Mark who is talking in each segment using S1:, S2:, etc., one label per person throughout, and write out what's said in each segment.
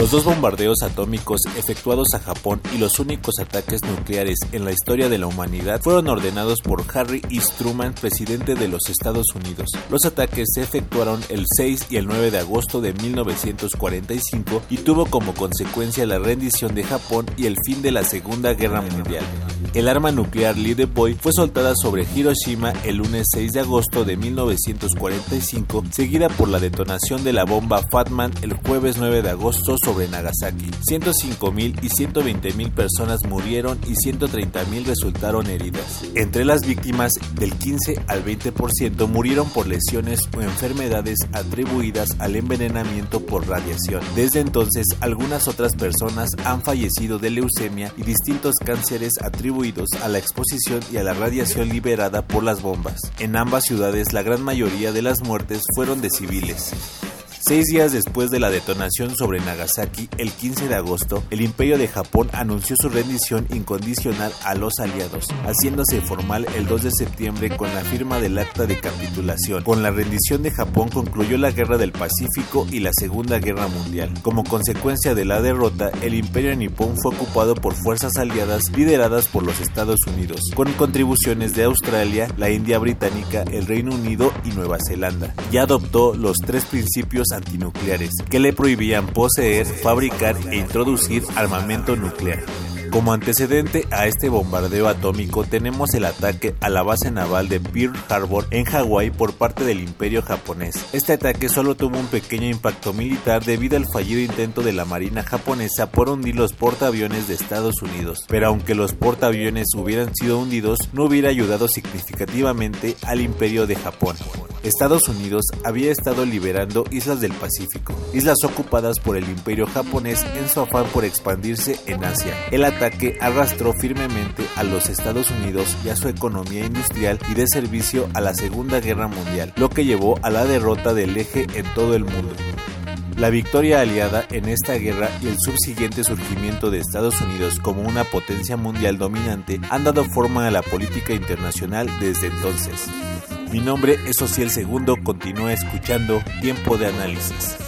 S1: Los dos bombardeos atómicos efectuados a Japón y los únicos ataques nucleares en la historia de la humanidad fueron ordenados por Harry E. Truman, presidente de los Estados Unidos. Los ataques se efectuaron el 6 y el 9 de agosto de 1945 y tuvo como consecuencia la rendición de Japón y el fin de la Segunda Guerra Mundial. El arma nuclear Boy fue soltada sobre Hiroshima el lunes 6 de agosto de 1945, seguida por la detonación de la bomba Fatman el jueves 9 de agosto Nagasaki. 105.000 y 120.000 personas murieron y 130.000 resultaron heridas. Entre las víctimas, del 15 al 20% murieron por lesiones o enfermedades atribuidas al envenenamiento por radiación. Desde entonces, algunas otras personas han fallecido de leucemia y distintos cánceres atribuidos a la exposición y a la radiación liberada por las bombas. En ambas ciudades, la gran mayoría de las muertes fueron de civiles. Seis días después de la detonación sobre Nagasaki, el 15 de agosto, el Imperio de Japón anunció su rendición incondicional a los aliados, haciéndose formal el 2 de septiembre con la firma del acta de capitulación. Con la rendición de Japón concluyó la Guerra del Pacífico y la Segunda Guerra Mundial. Como consecuencia de la derrota, el Imperio nipón fue ocupado por fuerzas aliadas lideradas por los Estados Unidos, con contribuciones de Australia, la India Británica, el Reino Unido y Nueva Zelanda. Ya adoptó los tres principios antinucleares que le prohibían poseer, fabricar e introducir armamento nuclear. Como antecedente a este bombardeo atómico tenemos el ataque a la base naval de Pearl Harbor en Hawái por parte del imperio japonés. Este ataque solo tuvo un pequeño impacto militar debido al fallido intento de la marina japonesa por hundir los portaaviones de Estados Unidos, pero aunque los portaaviones hubieran sido hundidos no hubiera ayudado significativamente al imperio de Japón. Estados Unidos había estado liberando islas del Pacífico, islas ocupadas por el imperio japonés en su afán por expandirse en Asia. El ataque arrastró firmemente a los Estados Unidos y a su economía industrial y de servicio a la Segunda Guerra Mundial, lo que llevó a la derrota del eje en todo el mundo. La victoria aliada en esta guerra y el subsiguiente surgimiento de Estados Unidos como una potencia mundial dominante han dado forma a la política internacional desde entonces. Mi nombre es Ociel Segundo, continúa escuchando Tiempo de Análisis.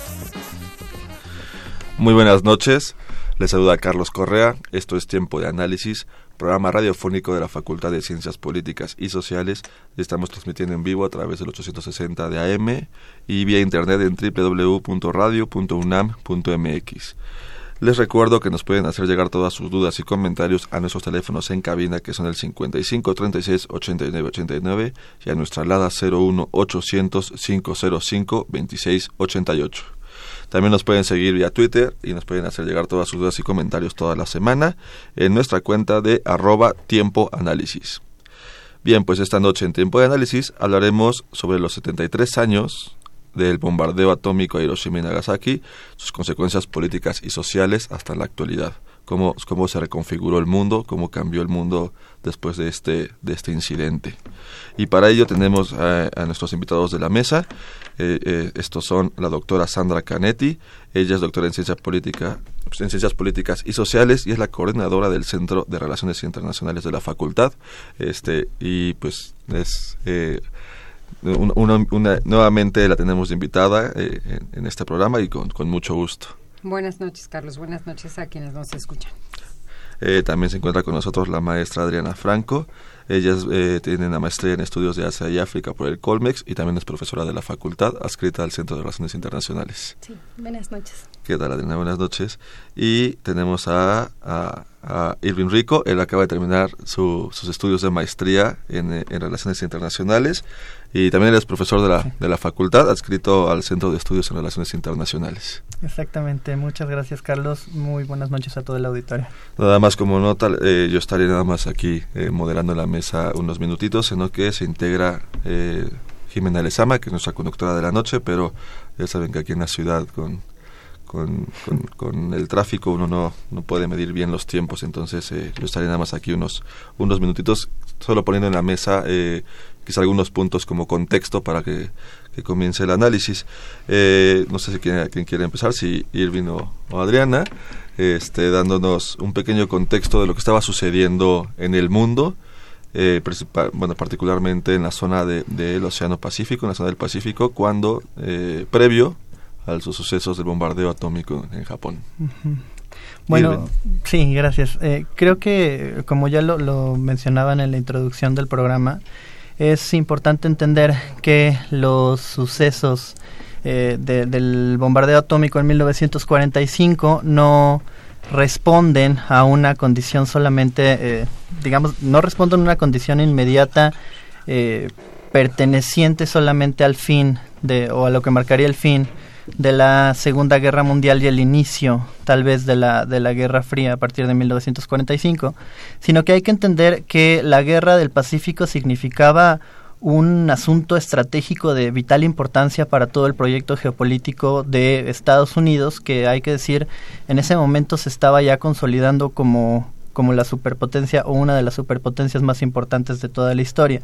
S2: Muy buenas noches, les saluda Carlos Correa, esto es Tiempo de Análisis, programa radiofónico de la Facultad de Ciencias Políticas y Sociales. Estamos transmitiendo en vivo a través del 860 de AM y vía internet en www.radio.unam.mx. Les recuerdo que nos pueden hacer llegar todas sus dudas y comentarios a nuestros teléfonos en cabina que son el 55 36 89 89 y a nuestra alada 01 800 505 26 88. También nos pueden seguir vía Twitter y nos pueden hacer llegar todas sus dudas y comentarios toda la semana en nuestra cuenta de arroba tiempo análisis. Bien, pues esta noche en Tiempo de Análisis hablaremos sobre los 73 años del bombardeo atómico a Hiroshima y Nagasaki, sus consecuencias políticas y sociales hasta la actualidad, cómo, cómo se reconfiguró el mundo, cómo cambió el mundo después de este, de este incidente. Y para ello tenemos a, nuestros invitados de la mesa. Eh, eh, estos son la doctora Sandra Canetti, ella es doctora en ciencia política en Ciencias Políticas y Sociales y es la coordinadora del Centro de Relaciones Internacionales de la Facultad. Este, y pues es eh, una, nuevamente la tenemos invitada eh, en, este programa y con, mucho gusto.
S3: Buenas noches, Carlos. Buenas noches a quienes nos escuchan.
S2: Eh, también se encuentra con nosotros la maestra Adriana Franco. Ella eh, tiene una maestría en estudios de Asia y África por el Colmex y también es profesora de la facultad adscrita al Centro de Relaciones Internacionales.
S4: Sí, buenas noches.
S2: ¿Qué tal, Adriana? Buenas noches. Y tenemos a, a, a Irving Rico. Él acaba de terminar sus estudios de maestría en, en, Relaciones Internacionales y también él es profesor de la, de la facultad, adscrito al Centro de Estudios en Relaciones Internacionales.
S4: Exactamente. Muchas gracias, Carlos. Muy buenas noches a todo el auditorio.
S2: Nada más como nota, eh, yo estaré nada más aquí eh, moderando la mesa unos minutitos, en lo que se integra... Eh, Jimena Lezama, que es nuestra conductora de la noche, pero ya saben que aquí en la ciudad con, con, con, el tráfico uno no, no puede medir bien los tiempos, entonces eh, yo estaré nada más aquí unos, unos minutitos, solo poniendo en la mesa eh, quizá algunos puntos como contexto para que, comience el análisis. Eh, no sé si quién, quién, quiere empezar, si Irving o, Adriana, este, dándonos un pequeño contexto de lo que estaba sucediendo en el mundo eh, bueno, particularmente en la zona del de, Océano Pacífico, en la zona del Pacífico, cuando, eh, previo a los sucesos del bombardeo atómico en Japón.
S4: Bueno, sí, gracias. Eh, creo que, como ya lo, lo mencionaban en la introducción del programa, es importante entender que los sucesos eh, del bombardeo atómico en 1945 no responden a una condición solamente, eh, digamos, no responden a una condición inmediata eh, perteneciente solamente al fin de, o a lo que marcaría el fin de la Segunda Guerra Mundial y el inicio tal vez de la, de la Guerra Fría a partir de 1945, sino que hay que entender que la Guerra del Pacífico significaba un asunto estratégico de vital importancia para todo el proyecto geopolítico de Estados Unidos, que hay que decir, en ese momento se estaba ya consolidando como, como la superpotencia o una de las superpotencias más importantes de toda la historia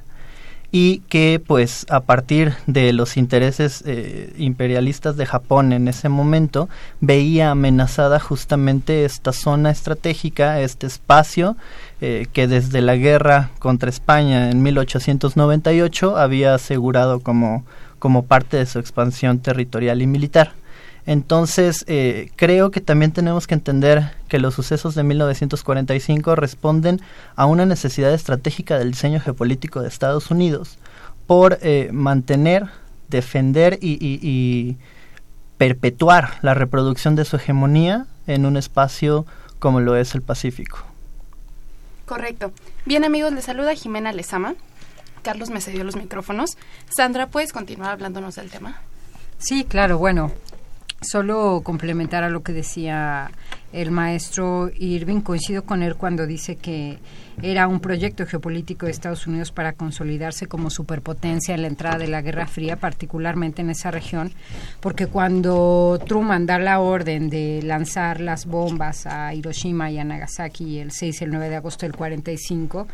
S4: y que pues a partir de los intereses eh, imperialistas de Japón en ese momento veía amenazada justamente esta zona estratégica, este espacio eh, que desde la guerra contra España en 1898 había asegurado como, como parte de su expansión territorial y militar. Entonces, eh, creo que también tenemos que entender que los sucesos de 1945 responden a una necesidad estratégica del diseño geopolítico de Estados Unidos por eh, mantener, defender y, perpetuar la reproducción de su hegemonía en un espacio como lo es el Pacífico.
S5: Correcto. Bien amigos, les saluda Jimena Lezama. Carlos me cedió los micrófonos. Sandra, ¿puedes continuar hablándonos del tema?
S3: Sí, claro. Bueno, Solo complementar a lo que decía el maestro Irving, coincido con él cuando dice que era un proyecto geopolítico de Estados Unidos para consolidarse como superpotencia en la entrada de la Guerra Fría, particularmente en esa región, porque cuando Truman da la orden de lanzar las bombas a Hiroshima y a Nagasaki el 6 y el 9 de agosto del 45,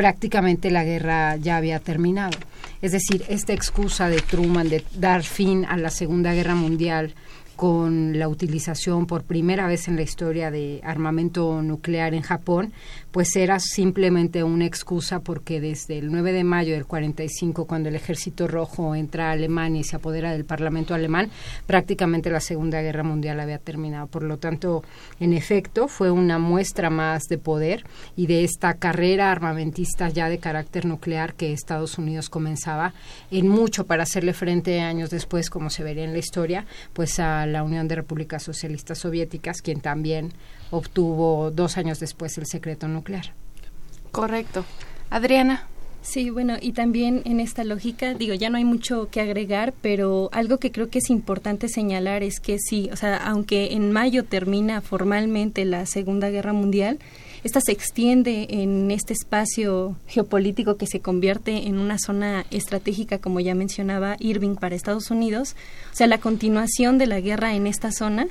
S3: prácticamente la guerra ya había terminado. Es decir, esta excusa de Truman de dar fin a la Segunda Guerra Mundial con la utilización por primera vez en la historia de armamento nuclear en Japón, pues era simplemente una excusa porque desde el 9 de mayo del 45, cuando el ejército rojo entra a Alemania y se apodera del Parlamento alemán, prácticamente la Segunda Guerra Mundial había terminado. Por lo tanto, en efecto, fue una muestra más de poder y de esta carrera armamentista ya de carácter nuclear que Estados Unidos comenzaba en mucho para hacerle frente años después, como se vería en la historia, pues a la Unión de Repúblicas Socialistas Soviéticas, quien también obtuvo dos años después el secreto nuclear.
S5: Correcto. Adriana.
S6: Sí, bueno, y también en esta lógica, digo, ya no hay mucho que agregar, pero algo que creo que es importante señalar es que sí, o sea, aunque en mayo termina formalmente la Segunda Guerra Mundial, esta se extiende en este espacio geopolítico que se convierte en una zona estratégica, como ya mencionaba Irving, para Estados Unidos. O sea, la continuación de la guerra en esta zona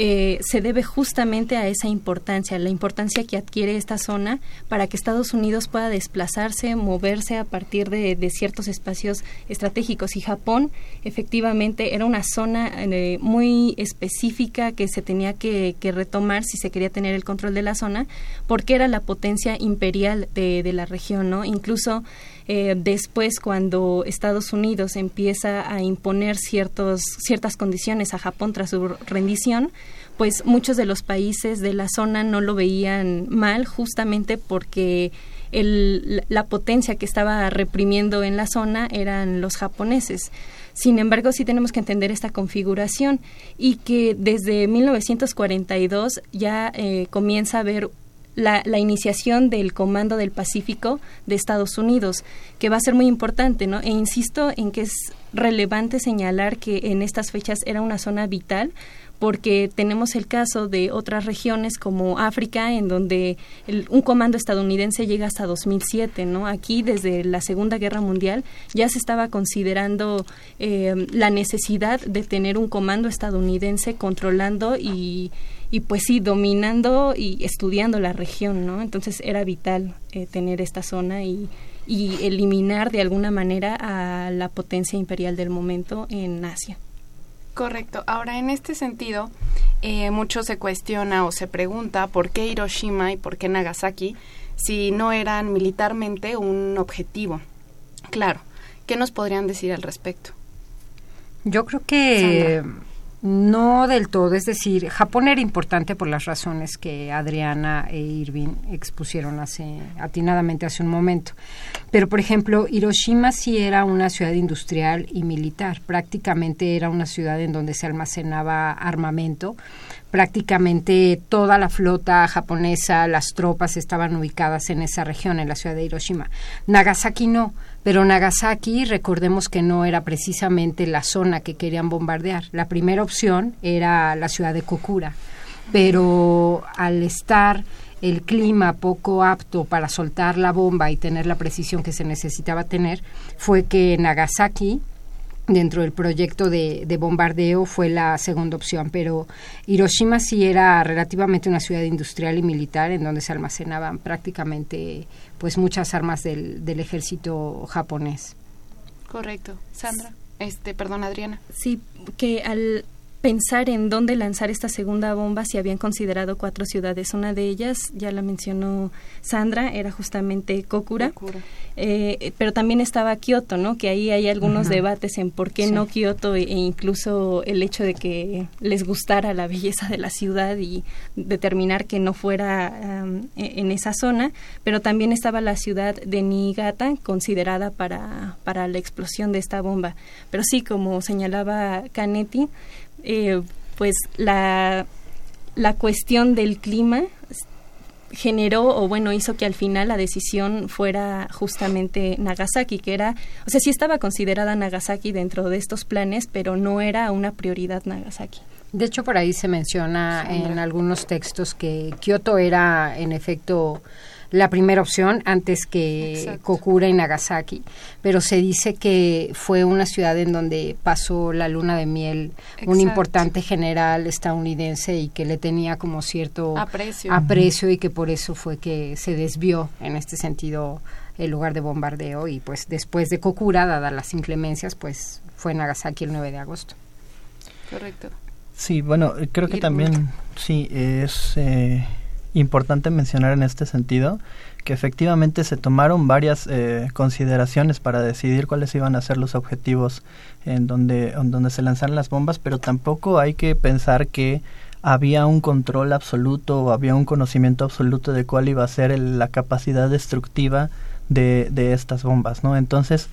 S6: eh, se debe justamente a esa importancia, la importancia que adquiere esta zona para que Estados Unidos pueda desplazarse, moverse a partir de, ciertos espacios estratégicos. Y Japón efectivamente era una zona eh, muy específica que se tenía que, retomar si se quería tener el control de la zona, porque era la potencia imperial de, de la región, ¿no? Incluso eh, después, cuando Estados Unidos empieza a imponer ciertos, ciertas condiciones a Japón tras su rendición, pues muchos de los países de la zona no lo veían mal justamente porque la potencia que estaba reprimiendo en la zona eran los japoneses. Sin embargo, sí tenemos que entender esta configuración y que desde 1942 ya eh, comienza a haber la, la, iniciación del Comando del Pacífico de Estados Unidos, que va a ser muy importante, ¿no? E insisto en que es relevante señalar que en estas fechas era una zona vital porque tenemos el caso de otras regiones como África, en donde un comando estadounidense llega hasta 2007, ¿no? Aquí, desde la Segunda Guerra Mundial, ya se estaba considerando eh, la necesidad de tener un comando estadounidense controlando y, y pues sí, dominando y estudiando la región, ¿no? Entonces era vital eh, tener esta zona y, y eliminar de alguna manera a la potencia imperial del momento en Asia.
S5: Correcto. Ahora, en este sentido, eh, mucho se cuestiona o se pregunta por qué Hiroshima y por qué Nagasaki si no eran militarmente un objetivo. Claro. ¿Qué nos podrían decir al respecto?
S3: Yo creo que no del todo, es decir, Japón era importante por las razones que Adriana e Irving expusieron hace atinadamente hace un momento. Pero por ejemplo, Hiroshima sí era una ciudad industrial y militar, prácticamente era una ciudad en donde se almacenaba armamento, prácticamente toda la flota japonesa, las tropas estaban ubicadas en esa región, en la ciudad de Hiroshima. Nagasaki no, pero Nagasaki, recordemos que no era precisamente la zona que querían bombardear. La primera opción era la ciudad de Kokura, pero al estar el clima poco apto para soltar la bomba y tener la precisión que se necesitaba tener, fue que Nagasaki dentro del proyecto de, bombardeo fue la segunda opción, pero Hiroshima sí era relativamente una ciudad industrial y militar en donde se almacenaban prácticamente pues muchas armas del, del ejército japonés.
S5: Correcto. Sandra, este, perdón, Adriana.
S6: Sí, que al pensar en dónde lanzar esta segunda bomba si habían considerado cuatro ciudades. Una de ellas, ya la mencionó Sandra, era justamente Kokura, eh, pero también estaba Kioto, ¿no? Que ahí hay algunos debates en por qué no Kioto e, incluso el hecho de que les gustara la belleza de la ciudad y determinar que no fuera e, en esa zona, pero también estaba la ciudad de Niigata considerada para, para la explosión de esta bomba. Pero sí, como señalaba Canetti, eh, pues la, la cuestión del clima generó o bueno hizo que al final la decisión fuera justamente Nagasaki que era o sea sí estaba considerada Nagasaki dentro de estos planes pero no era una prioridad Nagasaki.
S3: De hecho por ahí se menciona en algunos textos que Kioto era en efecto la primera opción antes que Kokura y Nagasaki, pero se dice que fue una ciudad en donde pasó la luna de miel un importante general estadounidense y que le tenía como cierto aprecio. y que por eso fue que se desvió en este sentido el lugar de bombardeo y pues después de Kokura, dadas las inclemencias, pues fue Nagasaki el 9 de agosto.
S5: Correcto.
S4: Sí, bueno, creo que también sí es eh, importante mencionar en este sentido que efectivamente se tomaron varias eh, consideraciones para decidir cuáles iban a ser los objetivos en donde, en donde se lanzaron las bombas, pero tampoco hay que pensar que había un control absoluto o había un conocimiento absoluto de cuál iba a ser la capacidad destructiva de, de estas bombas, ¿no? Entonces,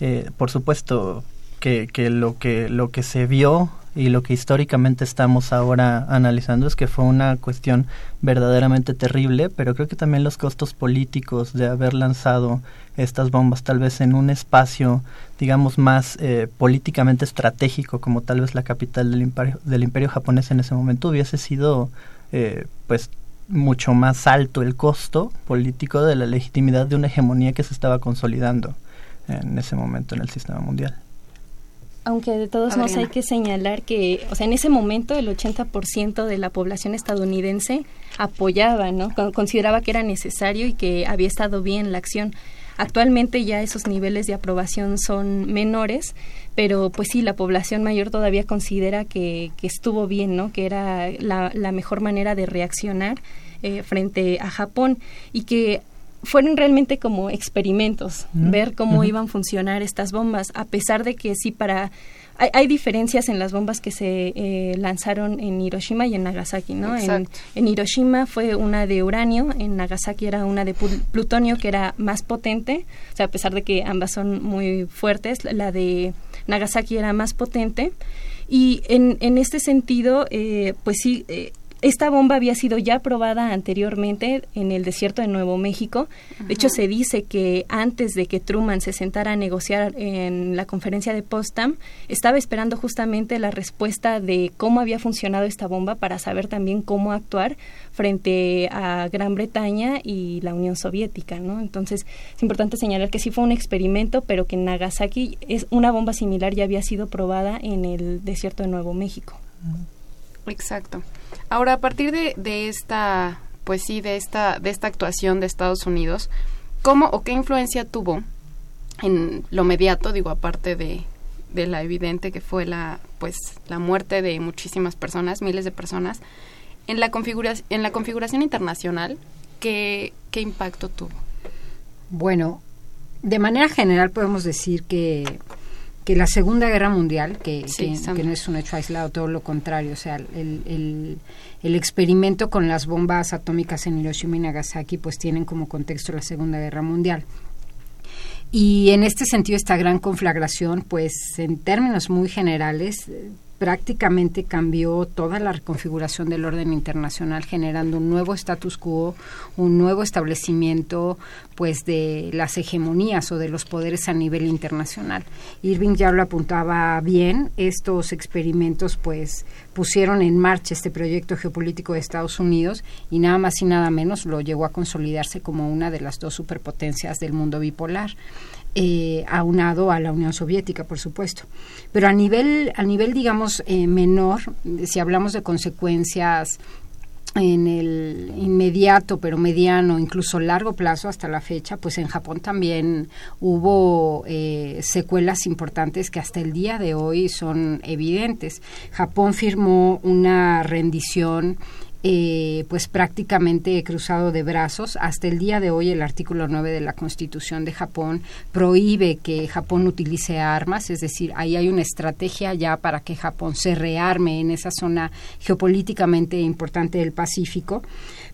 S4: eh, por supuesto que, que lo que lo que se vio y lo que históricamente estamos ahora analizando es que fue una cuestión verdaderamente terrible, pero creo que también los costos políticos de haber lanzado estas bombas tal vez en un espacio, digamos, más eh, políticamente estratégico, como tal vez la capital del imperio, del imperio japonés en ese momento, hubiese sido, eh, pues, mucho más alto el costo político de la legitimidad de una hegemonía que se estaba consolidando en ese momento en el sistema mundial
S6: aunque de todos modos hay que señalar que, o sea, en ese momento el 80% de la población estadounidense apoyaba, ¿no? Consideraba que era necesario y que había estado bien la acción. Actualmente ya esos niveles de aprobación son menores, pero pues sí, la población mayor todavía considera que, que estuvo bien, ¿no? Que era la, la mejor manera de reaccionar eh, frente a Japón y que fueron realmente como experimentos, ver cómo iban a funcionar estas bombas, a pesar de que sí para hay, diferencias en las bombas que se eh, lanzaron en Hiroshima y en Nagasaki, ¿no? En, en, Hiroshima fue una de uranio, en Nagasaki era una de plutonio que era más potente, o sea, a pesar de que ambas son muy fuertes, la de Nagasaki era más potente. Y en, en este sentido, eh, pues sí, eh, esta bomba había sido ya probada anteriormente en el desierto de Nuevo México. De hecho, se dice que antes de que Truman se sentara a negociar en la conferencia de Potsdam, estaba esperando justamente la respuesta de cómo había funcionado esta bomba para saber también cómo actuar frente a Gran Bretaña y la Unión Soviética, ¿no? Entonces, es importante señalar que sí fue un experimento, pero que en Nagasaki es una bomba similar ya había sido probada en el desierto de Nuevo México.
S5: Exacto. Ahora, a partir de, de esta, pues sí, de esta, de esta actuación de Estados Unidos, ¿cómo o qué influencia tuvo en lo mediato, digo, aparte de, de la evidente que fue la, pues, la muerte de muchísimas personas, miles de personas, en la, configuración en la configuración internacional, ¿qué, ¿qué impacto tuvo?
S3: Bueno, de manera general podemos decir que que la Segunda Guerra Mundial, que, no es un hecho aislado, todo lo contrario, o sea, el, el, experimento con las bombas atómicas en Hiroshima y Nagasaki, pues tienen como contexto la Segunda Guerra Mundial. Y en este sentido, esta gran conflagración, pues en términos muy generales, prácticamente cambió toda la reconfiguración del orden internacional, generando un nuevo status quo, un nuevo establecimiento pues de las hegemonías o de los poderes a nivel internacional. Irving ya lo apuntaba bien, estos experimentos pues pusieron en marcha este proyecto geopolítico de Estados Unidos y nada más y nada menos lo llevó a consolidarse como una de las dos superpotencias del mundo bipolar eh, aunado a la Unión Soviética, por supuesto. Pero a nivel, a nivel digamos, eh, menor, si hablamos de consecuencias en el inmediato, pero mediano, incluso largo plazo hasta la fecha, pues en Japón también hubo eh, secuelas importantes que hasta el día de hoy son evidentes. Japón firmó una rendición eh, pues prácticamente cruzado de brazos. Hasta el día de hoy el artículo 9 de la Constitución de Japón prohíbe que Japón utilice armas, es decir, ahí hay una estrategia ya para que Japón se rearme en esa zona geopolíticamente importante del Pacífico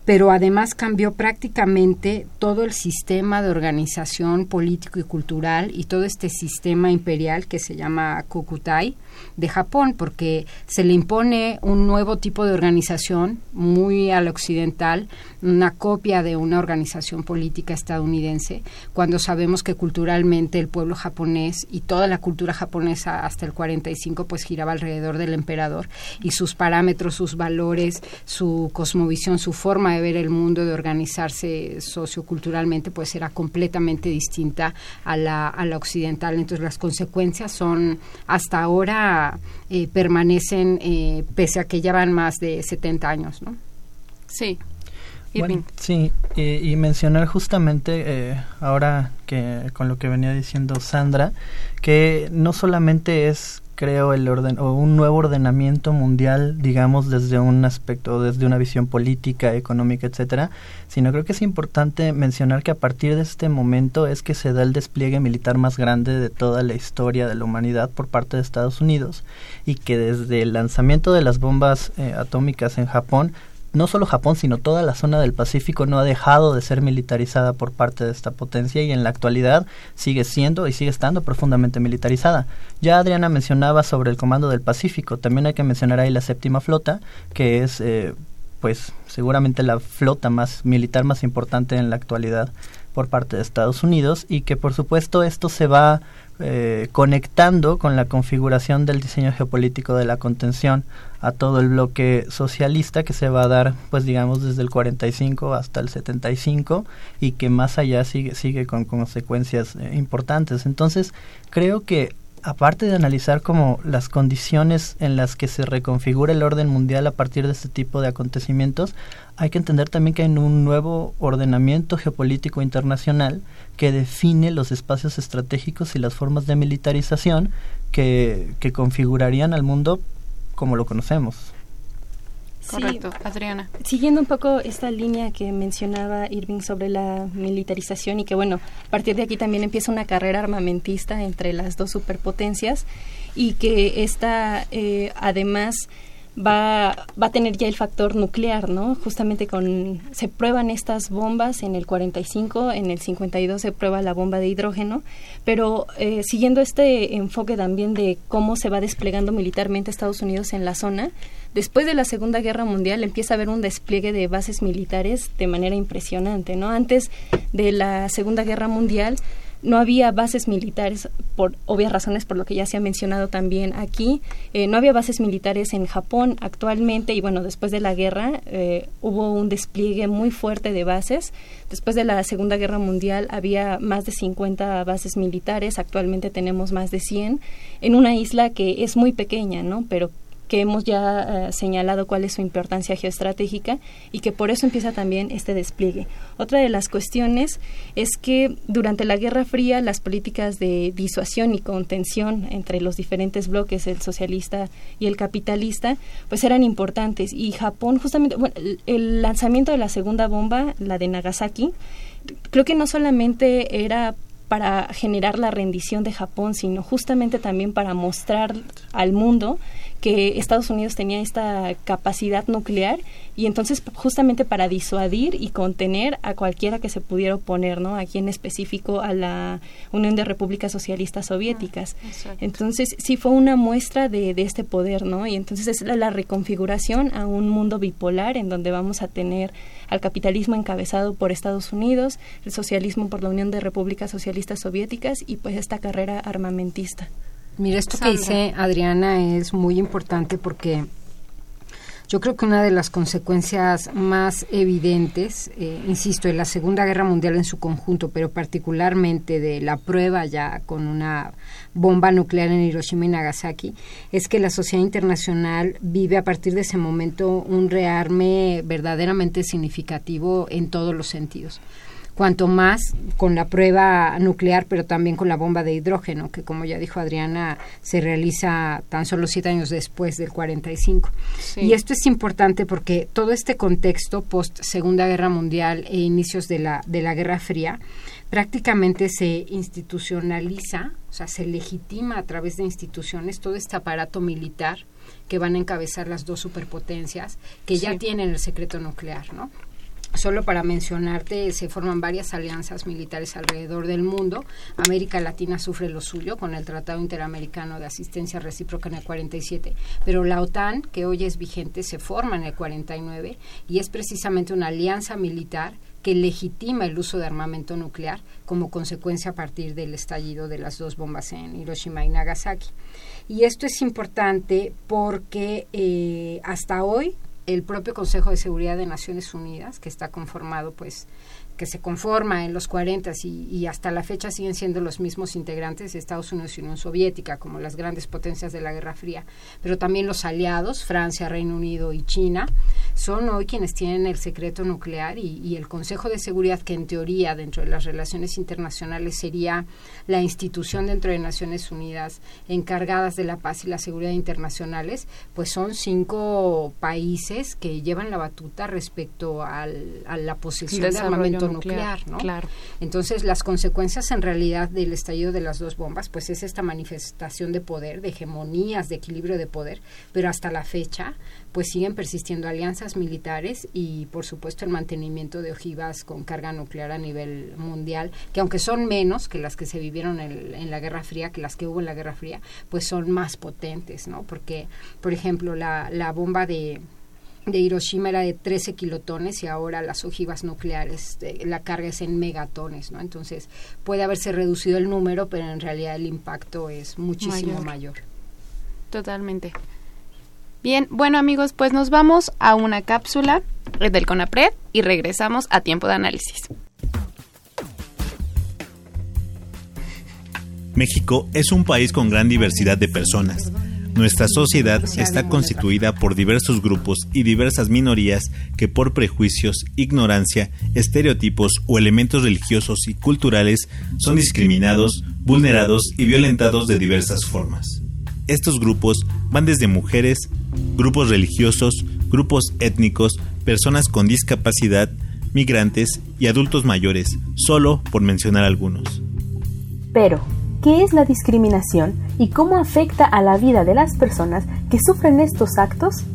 S3: pero además cambió prácticamente todo el sistema de organización político y cultural y todo este sistema imperial que se llama Kokutai de Japón, porque se le impone un nuevo tipo de organización muy al occidental, una copia de una organización política estadounidense, cuando sabemos que culturalmente el pueblo japonés y toda la cultura japonesa hasta el 45 pues giraba alrededor del emperador y sus parámetros, sus valores, su cosmovisión, su forma de ver el mundo, de organizarse socioculturalmente pues era completamente distinta a la, a la occidental. Entonces las consecuencias son hasta ahora eh, permanecen eh, pese a que ya van más de 70 años, ¿no?
S5: Sí.
S4: sí, y mencionar justamente eh, ahora que con lo que venía diciendo Sandra, que no solamente es creo, el orden o un nuevo ordenamiento mundial, digamos, desde un aspecto, desde una visión política, económica, etcétera, sino creo que es importante mencionar que a partir de este momento es que se da el despliegue militar más grande de toda la historia de la humanidad por parte de Estados Unidos y que desde el lanzamiento de las bombas eh, atómicas en Japón no solo Japón, sino toda la zona del Pacífico no ha dejado de ser militarizada por parte de esta potencia y en la actualidad sigue siendo y sigue estando profundamente militarizada. Ya Adriana mencionaba sobre el Comando del Pacífico, también hay que mencionar ahí la séptima flota, que es eh, pues seguramente la flota más militar más importante en la actualidad por parte de Estados Unidos y que por supuesto esto se va eh, conectando con la configuración del diseño geopolítico de la contención a todo el bloque socialista que se va a dar, pues digamos, desde el 45 hasta el 75 y que más allá sigue, sigue con consecuencias eh, importantes. Entonces, creo que aparte de analizar como las condiciones en las que se reconfigura el orden mundial a partir de este tipo de acontecimientos, hay que entender también que hay un nuevo ordenamiento geopolítico internacional que define los espacios estratégicos y las formas de militarización que, que configurarían al mundo como lo conocemos.
S5: Correcto, Adriana.
S6: Siguiendo un poco esta línea que mencionaba Irving sobre la militarización y que bueno, a partir de aquí también empieza una carrera armamentista entre las dos superpotencias y que esta eh, además va, va a tener ya el factor nuclear, ¿no? Justamente con se prueban estas bombas en el 45, en el 52 se prueba la bomba de hidrógeno, pero eh, siguiendo este enfoque también de cómo se va desplegando militarmente Estados Unidos en la zona, después de la Segunda Guerra Mundial empieza a haber un despliegue de bases militares de manera impresionante, ¿no? Antes de la Segunda Guerra Mundial no había bases militares por obvias razones, por lo que ya se ha mencionado también aquí. Eh, no había bases militares en Japón actualmente y bueno, después de la guerra eh, hubo un despliegue muy fuerte de bases. Después de la Segunda Guerra Mundial había más de 50 bases militares, actualmente tenemos más de 100 en una isla que es muy pequeña, ¿no? Pero que hemos ya eh, señalado cuál es su importancia geoestratégica y que por eso empieza también este despliegue. Otra de las cuestiones es que durante la Guerra Fría las políticas de disuasión y contención entre los diferentes bloques, el socialista y el capitalista, pues eran importantes y Japón justamente, bueno, el lanzamiento de la segunda bomba, la de Nagasaki, creo que no solamente era para generar la rendición de Japón, sino justamente también para mostrar al mundo que Estados Unidos tenía esta capacidad nuclear y entonces justamente para disuadir y contener a cualquiera que se pudiera oponer, ¿no? Aquí en específico a la Unión de Repúblicas Socialistas Soviéticas. Ah, entonces sí fue una muestra de, de, este poder, ¿no? Y entonces es la, la reconfiguración a un mundo bipolar en donde vamos a tener al capitalismo encabezado por Estados Unidos, el socialismo por la Unión de Repúblicas Socialistas Soviéticas y pues esta carrera armamentista.
S3: Mira, esto que dice Adriana es muy importante porque yo creo que una de las consecuencias más evidentes, eh, insisto, de la Segunda Guerra Mundial en su conjunto, pero particularmente de la prueba ya con una bomba nuclear en Hiroshima y Nagasaki, es que la sociedad internacional vive a partir de ese momento un rearme verdaderamente significativo en todos los sentidos cuanto más con la prueba nuclear, pero también con la bomba de hidrógeno, que como ya dijo Adriana, se realiza tan solo siete años después del 45. Y esto es importante porque todo este contexto post Segunda Guerra Mundial e inicios de la, de la Guerra Fría, prácticamente se institucionaliza, o sea, se legitima a través de instituciones todo este aparato militar que van a encabezar las dos superpotencias que ya tienen el secreto nuclear, ¿no? Solo para mencionarte, se forman varias alianzas militares alrededor del mundo. América Latina sufre lo suyo con el Tratado Interamericano de Asistencia Recíproca en el 47, pero la OTAN, que hoy es vigente, se forma en el 49 y es precisamente una alianza militar que legitima el uso de armamento nuclear como consecuencia a partir del estallido de las dos bombas en Hiroshima y Nagasaki. Y esto es importante porque eh, hasta hoy el propio Consejo de Seguridad de Naciones Unidas, que está conformado pues que se conforma en los 40 y, y, hasta la fecha siguen siendo los mismos integrantes de Estados Unidos y Unión Soviética como las grandes potencias de la Guerra Fría, pero también los aliados, Francia, Reino Unido y China, son hoy quienes tienen el secreto nuclear y, el Consejo de Seguridad, que en teoría dentro de las relaciones internacionales sería la institución dentro de Naciones Unidas encargadas de la paz y la seguridad internacionales, pues son cinco países que llevan la batuta respecto al, a la posesión de armamento nuclear, ¿no?
S5: Claro.
S3: Entonces, las consecuencias en realidad del estallido de las dos bombas, pues es esta manifestación de poder, de hegemonías, de equilibrio de poder, pero hasta la fecha, pues siguen persistiendo alianzas militares y, por supuesto, el mantenimiento de ojivas con carga nuclear a nivel mundial, que aunque son menos que las que se vivieron en, en la Guerra Fría, que las que hubo en la Guerra Fría, pues son más potentes, ¿no? Porque, por ejemplo, la, la bomba de de Hiroshima era de 13 kilotones y ahora las ojivas nucleares, de, la carga es en megatones, ¿no? Entonces puede haberse reducido el número, pero en realidad el impacto es muchísimo mayor. mayor.
S5: Totalmente. Bien, bueno amigos, pues nos vamos a una cápsula del CONAPRED y regresamos a tiempo de análisis.
S7: México es un país con gran diversidad de personas nuestra sociedad está constituida por diversos grupos y diversas minorías que por prejuicios, ignorancia, estereotipos o elementos religiosos y culturales son discriminados, vulnerados y violentados de diversas formas. Estos grupos van desde mujeres, grupos religiosos, grupos étnicos, personas con discapacidad, migrantes y adultos mayores, solo por mencionar algunos.
S8: Pero, ¿qué es la discriminación y cómo afecta a la vida de las personas que sufren estos actos?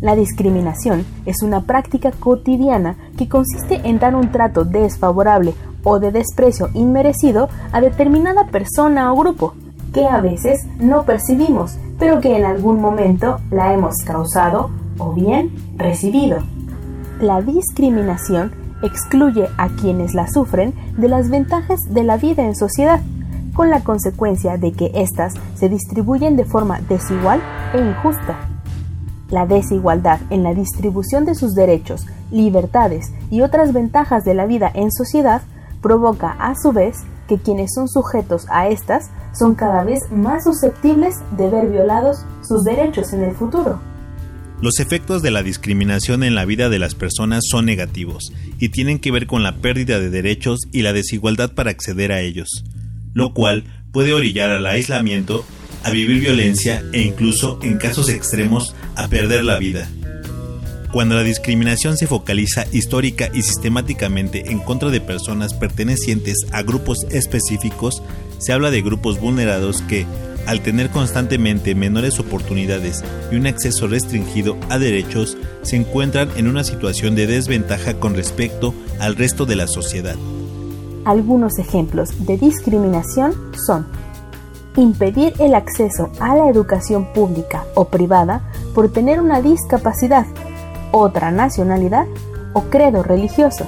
S8: La discriminación es una práctica cotidiana que consiste en dar un trato desfavorable o de desprecio inmerecido a determinada persona o grupo, que a veces no percibimos, pero que en algún momento la hemos causado o bien recibido. La discriminación excluye a quienes la sufren de las ventajas de la vida en sociedad, con la consecuencia de que éstas se distribuyen de forma desigual e injusta. La desigualdad en la distribución de sus derechos, libertades y otras ventajas de la vida en sociedad provoca a su vez que quienes son sujetos a estas son cada vez más susceptibles de ver violados sus derechos en el futuro.
S7: Los efectos de la discriminación en la vida de las personas son negativos y tienen que ver con la pérdida de derechos y la desigualdad para acceder a ellos, lo cual puede orillar al aislamiento, a vivir violencia e incluso, en casos extremos, a perder la vida. Cuando la discriminación se focaliza histórica y sistemáticamente en contra de personas pertenecientes a grupos específicos, se habla de grupos vulnerados que, al tener constantemente menores oportunidades y un acceso restringido a derechos, se encuentran en una situación de desventaja con respecto al resto de la sociedad.
S8: Algunos ejemplos de discriminación son impedir el acceso a la educación pública o privada por tener una discapacidad, otra nacionalidad o credo religioso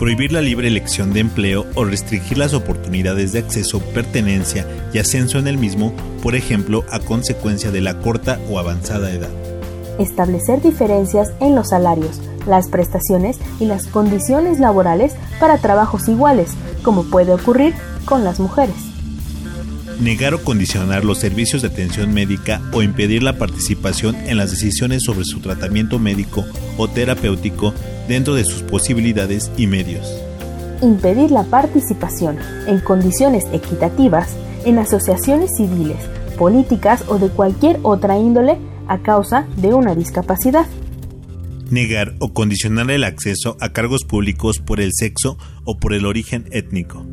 S7: prohibir la libre elección de empleo o restringir las oportunidades de acceso, pertenencia y ascenso en el mismo, por ejemplo, a consecuencia de la corta o avanzada edad.
S8: Establecer diferencias en los salarios, las prestaciones y las condiciones laborales para trabajos iguales, como puede ocurrir con las mujeres.
S7: Negar o condicionar los servicios de atención médica o impedir la participación en las decisiones sobre su tratamiento médico o terapéutico dentro de sus posibilidades y medios.
S8: Impedir la participación en condiciones equitativas en asociaciones civiles, políticas o de cualquier otra índole a causa de una discapacidad.
S7: Negar o condicionar el acceso a cargos públicos por el sexo o por el origen étnico.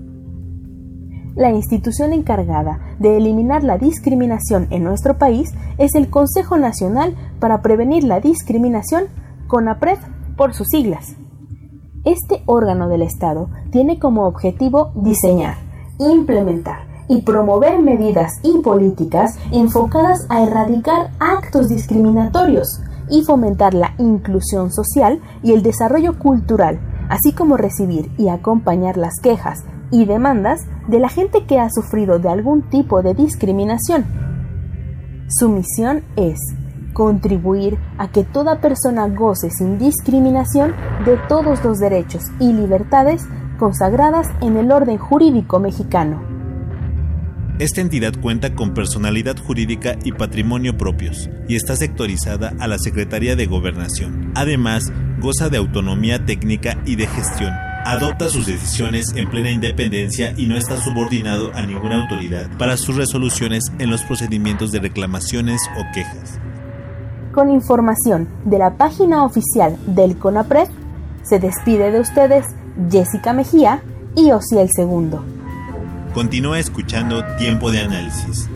S8: La institución encargada de eliminar la discriminación en nuestro país es el Consejo Nacional para Prevenir la Discriminación, CONAPRED por sus siglas. Este órgano del Estado tiene como objetivo diseñar, implementar y promover medidas y políticas enfocadas a erradicar actos discriminatorios y fomentar la inclusión social y el desarrollo cultural, así como recibir y acompañar las quejas y demandas de la gente que ha sufrido de algún tipo de discriminación. Su misión es contribuir a que toda persona goce sin discriminación de todos los derechos y libertades consagradas en el orden jurídico mexicano.
S7: Esta entidad cuenta con personalidad jurídica y patrimonio propios y está sectorizada a la Secretaría de Gobernación. Además, goza de autonomía técnica y de gestión. Adopta sus decisiones en plena independencia y no está subordinado a ninguna autoridad para sus resoluciones en los procedimientos de reclamaciones o quejas
S8: con información de la página oficial del CONAPRED, se despide de ustedes Jessica Mejía y Osiel Segundo.
S7: Continúa escuchando Tiempo de Análisis.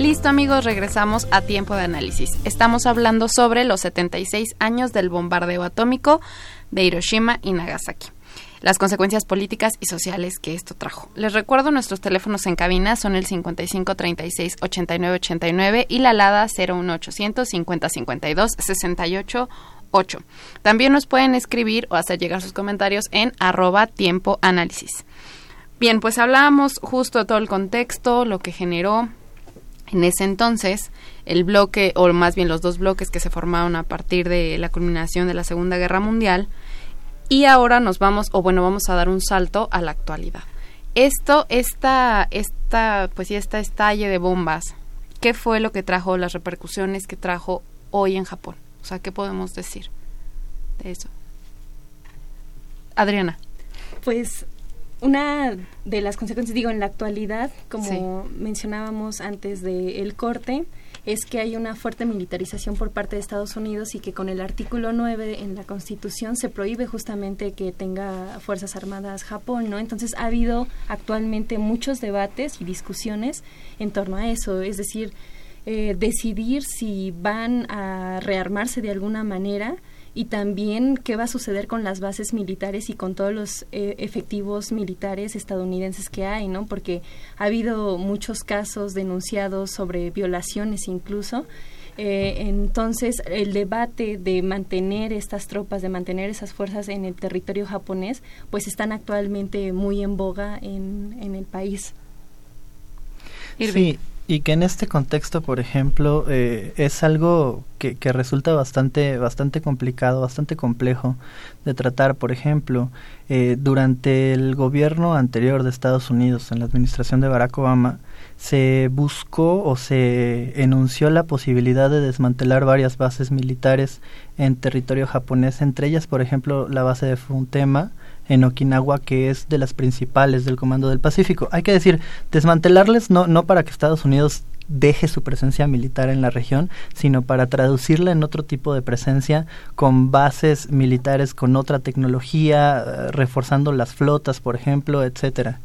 S5: Listo amigos, regresamos a tiempo de análisis. Estamos hablando sobre los 76 años del bombardeo atómico de Hiroshima y Nagasaki. Las consecuencias políticas y sociales que esto trajo. Les recuerdo nuestros teléfonos en cabina son el 55 36 89 89 y la alada 01800 50 52 68 8. También nos pueden escribir o hacer llegar sus comentarios en arroba. Bien, pues hablábamos justo de todo el contexto, lo que generó, en ese entonces, el bloque, o más bien los dos bloques que se formaron a partir de la culminación de la Segunda Guerra Mundial, y ahora nos vamos, o bueno, vamos a dar un salto a la actualidad. esto, esta, esta, pues ya esta estalle de bombas, ¿qué fue lo que trajo las repercusiones que trajo hoy en Japón? O sea, ¿qué podemos decir de eso? Adriana.
S6: Pues una de las consecuencias, digo, en la actualidad, como mencionábamos antes del corte, es que hay una fuerte militarización por parte de Estados Unidos y que con el artículo 9 en la Constitución se prohíbe justamente que tenga Fuerzas Armadas Japón, ¿no? Entonces ha habido actualmente muchos debates y discusiones en torno a eso, es decir, eh, decidir si van a rearmarse de alguna manera y también qué va a suceder con las bases militares y con todos los eh, efectivos militares estadounidenses que hay, ¿no? Porque ha habido muchos casos denunciados sobre violaciones incluso. Eh, entonces, el debate de mantener estas tropas, de mantener esas fuerzas en el territorio japonés, pues están actualmente muy en boga en, en el país.
S4: Sí, y que en este contexto, por ejemplo, eh, es algo que, que, resulta bastante, bastante complicado, bastante complejo de tratar. Por ejemplo, eh, durante el gobierno anterior de Estados Unidos, en la administración de Barack Obama, se buscó o se enunció la posibilidad de desmantelar varias bases militares en territorio japonés, entre ellas, por ejemplo, la base de Funtema, en Okinawa, que es de las principales del Comando del Pacífico. Hay que decir, desmantelarles no, no para que Estados Unidos deje su presencia militar en la región, sino para traducirla en otro tipo de presencia con bases militares con otra tecnología, eh, reforzando las flotas, por ejemplo, etcétera.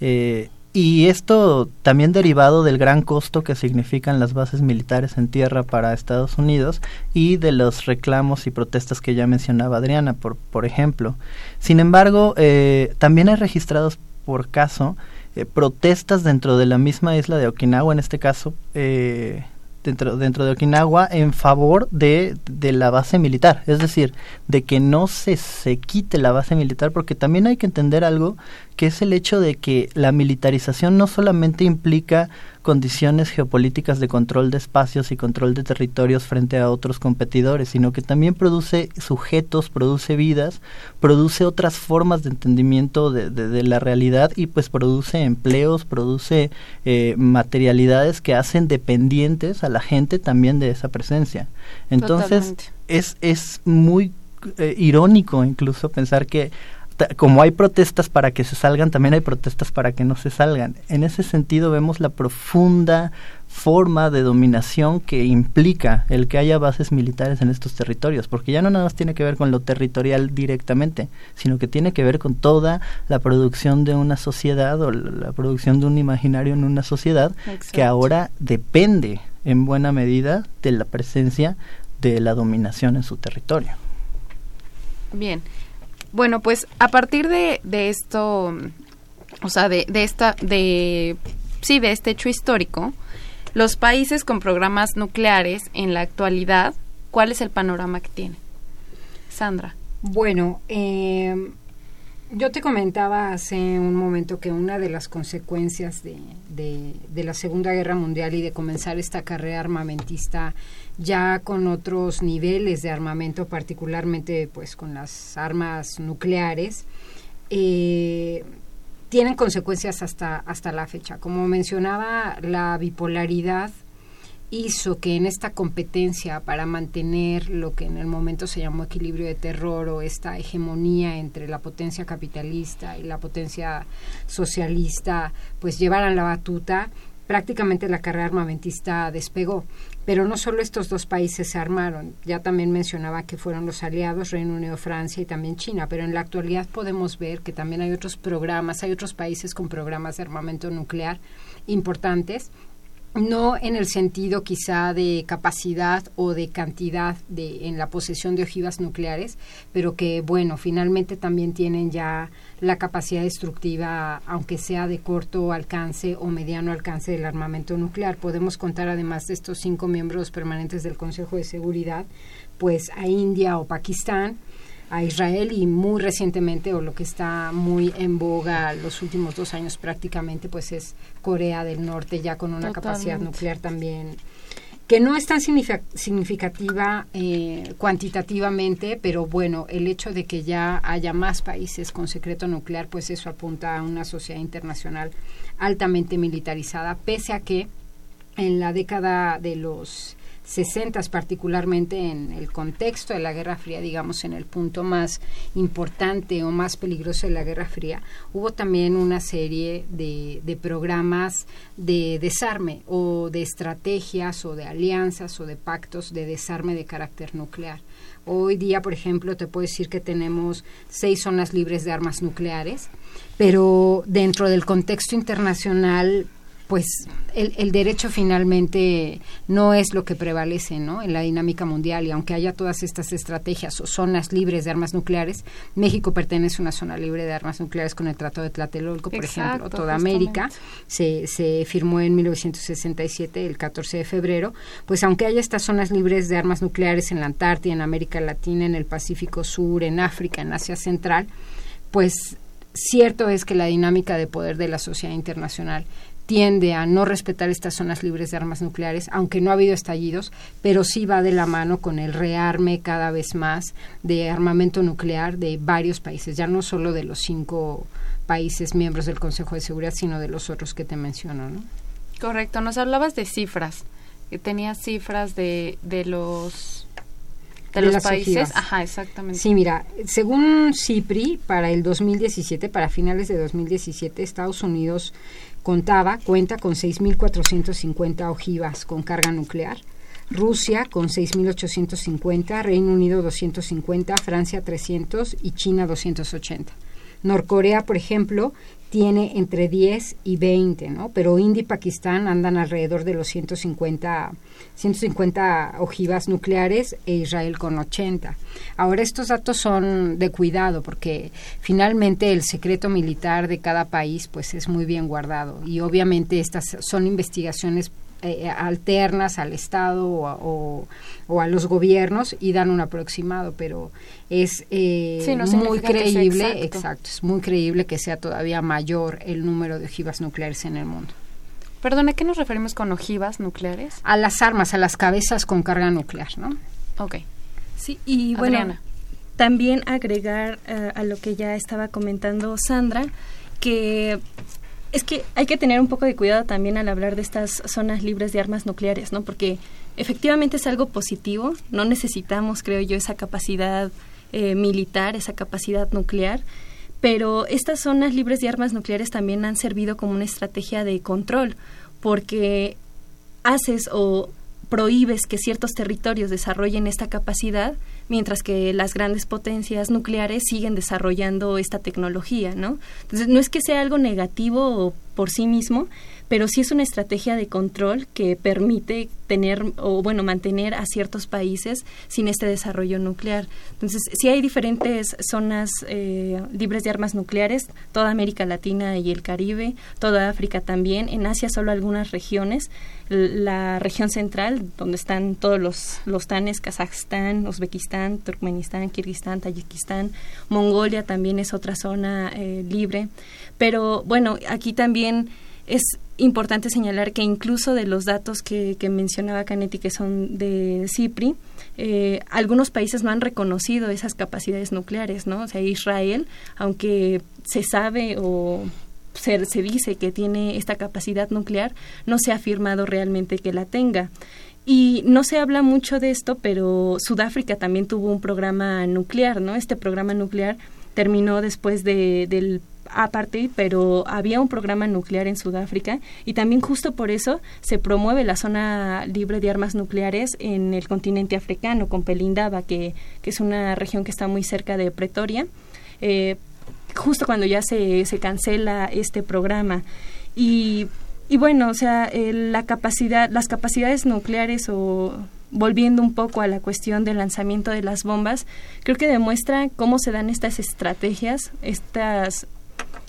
S4: Eh, y esto también derivado del gran costo que significan las bases militares en tierra para Estados Unidos y de los reclamos y protestas que ya mencionaba Adriana, por, por ejemplo. Sin embargo, eh, también hay registrados por caso eh, protestas dentro de la misma isla de Okinawa, en este caso, eh, dentro, dentro de Okinawa en favor de, de, la base militar, es decir, de que no se, se quite la base militar, porque también hay que entender algo que es el hecho de que la militarización no solamente implica condiciones geopolíticas de control de espacios y control de territorios frente a otros competidores, sino que también produce sujetos, produce vidas, produce otras formas de entendimiento de, de, de la realidad y pues produce empleos, produce eh, materialidades que hacen dependientes a la gente también de esa presencia. Entonces es, es muy eh, irónico incluso pensar que como hay protestas para que se salgan, también hay protestas para que no se salgan. En ese sentido vemos la profunda forma de dominación que implica el que haya bases militares en estos territorios, porque ya no nada más tiene que ver con lo territorial directamente, sino que tiene que ver con toda la producción de una sociedad o la producción de un imaginario en una sociedad Exacto. que ahora depende en buena medida de la presencia de la dominación en su territorio.
S5: Bien, bueno, pues a partir de, de esto, o sea, de, de, esta, de, sí, de este hecho histórico, los países con programas nucleares en la actualidad, ¿cuál es el panorama que tienen? Sandra.
S3: Bueno, eh, yo te comentaba hace un momento que una de las consecuencias de, de, de, la Segunda Guerra Mundial y de comenzar esta carrera armamentista ya con otros niveles de armamento, particularmente pues con las armas nucleares, eh, tienen consecuencias hasta, hasta la fecha. Como mencionaba, la bipolaridad hizo que en esta competencia para mantener lo que en el momento se llamó equilibrio de terror o esta hegemonía entre la potencia capitalista y la potencia socialista, pues llevaran la batuta, prácticamente la carrera armamentista despegó. Pero no solo estos dos países se armaron, ya también mencionaba que fueron los aliados, Reino Unido, Francia y también China, pero en la actualidad podemos ver que también hay otros programas, hay otros países con programas de armamento nuclear importantes no en el sentido quizá de capacidad o de cantidad de en la posesión de ojivas nucleares, pero que bueno, finalmente también tienen ya la capacidad destructiva, aunque sea de corto alcance o mediano alcance del armamento nuclear. Podemos contar además de estos cinco miembros permanentes del Consejo de Seguridad, pues a India o Pakistán, a Israel y muy recientemente o lo que está muy en boga los últimos dos años prácticamente pues es Corea del Norte ya con una Totalmente. capacidad nuclear también que no es tan significativa eh, cuantitativamente, pero bueno, el hecho de que ya haya más países con secreto nuclear, pues eso apunta a una sociedad internacional altamente militarizada, pese a que en la década de los 60 particularmente en el contexto de la Guerra Fría, digamos en el punto más importante o más peligroso de la Guerra Fría, hubo también una serie de, de programas de desarme o de estrategias o de alianzas o de pactos de desarme de carácter nuclear. Hoy día, por ejemplo, te puedo decir que tenemos seis zonas libres de armas nucleares, pero dentro del contexto internacional pues el, derecho finalmente no es lo que prevalece ¿no? en la dinámica mundial y aunque haya todas estas estrategias o zonas libres de armas nucleares, México pertenece a una zona libre de armas nucleares con el Tratado de Tlatelolco, por ejemplo, toda América. se, se firmó en 1967, el 14 de febrero, pues aunque haya estas zonas libres de armas nucleares en la Antártida, en América Latina, en el Pacífico Sur, en África, en Asia Central, pues cierto es que la dinámica de poder de la sociedad internacional tiende a no respetar estas zonas libres de armas nucleares, aunque no ha habido estallidos, pero sí va de la mano con el rearme cada vez más de armamento nuclear de varios países, ya no solo de los cinco países miembros del Consejo de Seguridad, sino de los otros que te menciono, ¿no?
S5: Correcto, nos hablabas de cifras, que tenías cifras de, de los de, los países. Ajá, exactamente.
S3: Sí, mira, según CIPRI, para el 2017, para finales de 2017, Estados Unidos contaba, cuenta con 6.450 ojivas con carga nuclear. Rusia con 6.850, Reino Unido 250, Francia 300 y China 280. Norcorea, por ejemplo, tiene entre 10 y 20, ¿no? Pero India y Pakistán andan alrededor de los 150, 150 ojivas nucleares e Israel con 80. Ahora, estos datos son de cuidado porque finalmente el secreto militar de cada país pues es muy bien guardado y obviamente estas son investigaciones eh, alternas al Estado o, o, a los gobiernos y dan un aproximado, pero es eh, muy creíble, exacto. es muy creíble que sea todavía mayor el número de ojivas nucleares en el mundo.
S5: Perdón, ¿a qué nos referimos con ojivas nucleares?
S3: A las armas, a las cabezas con carga nuclear, ¿no?
S5: Ok.
S6: Sí, y bueno, también agregar eh, a lo que ya estaba comentando Sandra, que es que hay que tener un poco de cuidado también al hablar de estas zonas libres de armas nucleares, ¿no? Porque efectivamente es algo positivo, no necesitamos, creo yo, esa capacidad eh, militar, esa capacidad nuclear, pero estas zonas libres de armas nucleares también han servido como una estrategia de control, porque haces o prohíbes que ciertos territorios desarrollen esta capacidad, mientras que las grandes potencias nucleares siguen desarrollando esta tecnología, ¿no? Entonces, no es que sea algo negativo por sí mismo, pero sí es una estrategia de control que permite tener o bueno mantener a ciertos países sin este desarrollo nuclear. Entonces, sí hay diferentes zonas eh, libres de armas nucleares, toda América Latina y el Caribe, toda África también, en Asia solo algunas regiones, la región central donde están todos los los tanes, Kazajstán, Uzbekistán, Turkmenistán, Kirguistán, Tayikistán, Mongolia también es otra zona eh, libre, pero bueno, aquí también es importante señalar que incluso de los datos que, mencionaba Canetti, que son de CIPRI, eh, algunos países no han reconocido esas capacidades nucleares, ¿no? O sea, Israel, aunque se sabe o se, se dice que tiene esta capacidad nuclear, no se ha afirmado realmente que la tenga. Y no se habla mucho de esto, pero Sudáfrica también tuvo un programa nuclear, ¿no? Este programa nuclear terminó después de, del aparte, pero había un programa nuclear en Sudáfrica y también justo por eso se promueve la zona libre de armas nucleares en el continente africano, con Pelindaba, que, es una región que está muy cerca de Pretoria, eh, justo cuando ya se, se cancela este programa. Y, y bueno, o sea, la capacidad, las capacidades nucleares o volviendo un poco a la cuestión del lanzamiento de las bombas, creo que demuestra cómo se dan estas estrategias, estas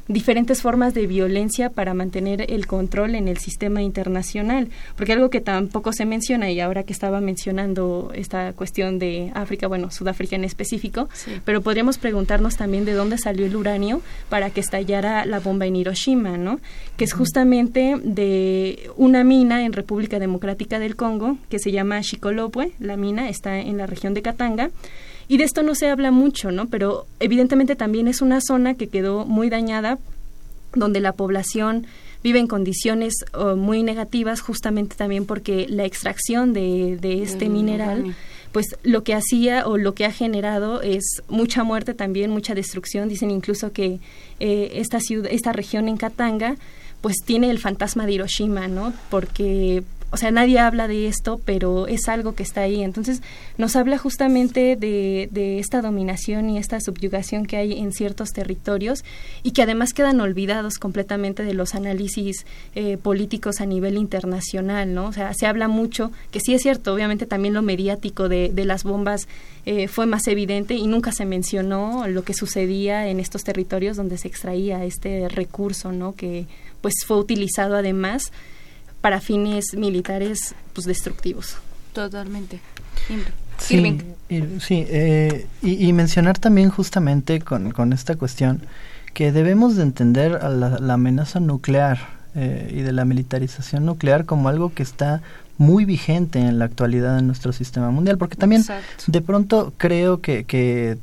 S6: diferentes formas de violencia para mantener el control en el sistema internacional. Porque algo que tampoco se menciona, y ahora que estaba mencionando esta cuestión de África, bueno, Sudáfrica en específico, pero podríamos preguntarnos también de dónde salió el uranio para que estallara la bomba en Hiroshima, ¿no? Que es justamente de una mina en República Democrática del Congo que se llama Shikolopwe, la mina está en la región de Katanga y de esto no se habla mucho, ¿no? Pero evidentemente también es una zona que quedó muy dañada, donde la población vive en condiciones oh, muy negativas justamente también porque la extracción de, este mm, mineral pues lo que hacía o lo que ha generado es mucha muerte también, mucha destrucción. Dicen incluso que eh, esta ciudad, esta región en Katanga, pues tiene el fantasma de Hiroshima, ¿no? Porque o sea, nadie habla de esto, pero es algo que está ahí. Entonces, nos habla justamente de, de, esta dominación y esta subyugación que hay en ciertos territorios y que además quedan olvidados completamente de los análisis eh, políticos a nivel internacional, ¿no? O sea, se habla mucho, que sí es cierto, obviamente también lo mediático de, de las bombas eh, fue más evidente y nunca se mencionó lo que sucedía en estos territorios donde se extraía este recurso, ¿no? Que pues fue utilizado además para fines militares pues destructivos.
S5: Totalmente.
S4: Sí, sí eh, y, mencionar también justamente con, con, esta cuestión que debemos de entender a la, amenaza nuclear eh, y de la militarización nuclear como algo que está muy vigente en la actualidad en nuestro sistema mundial, porque también de pronto creo que, que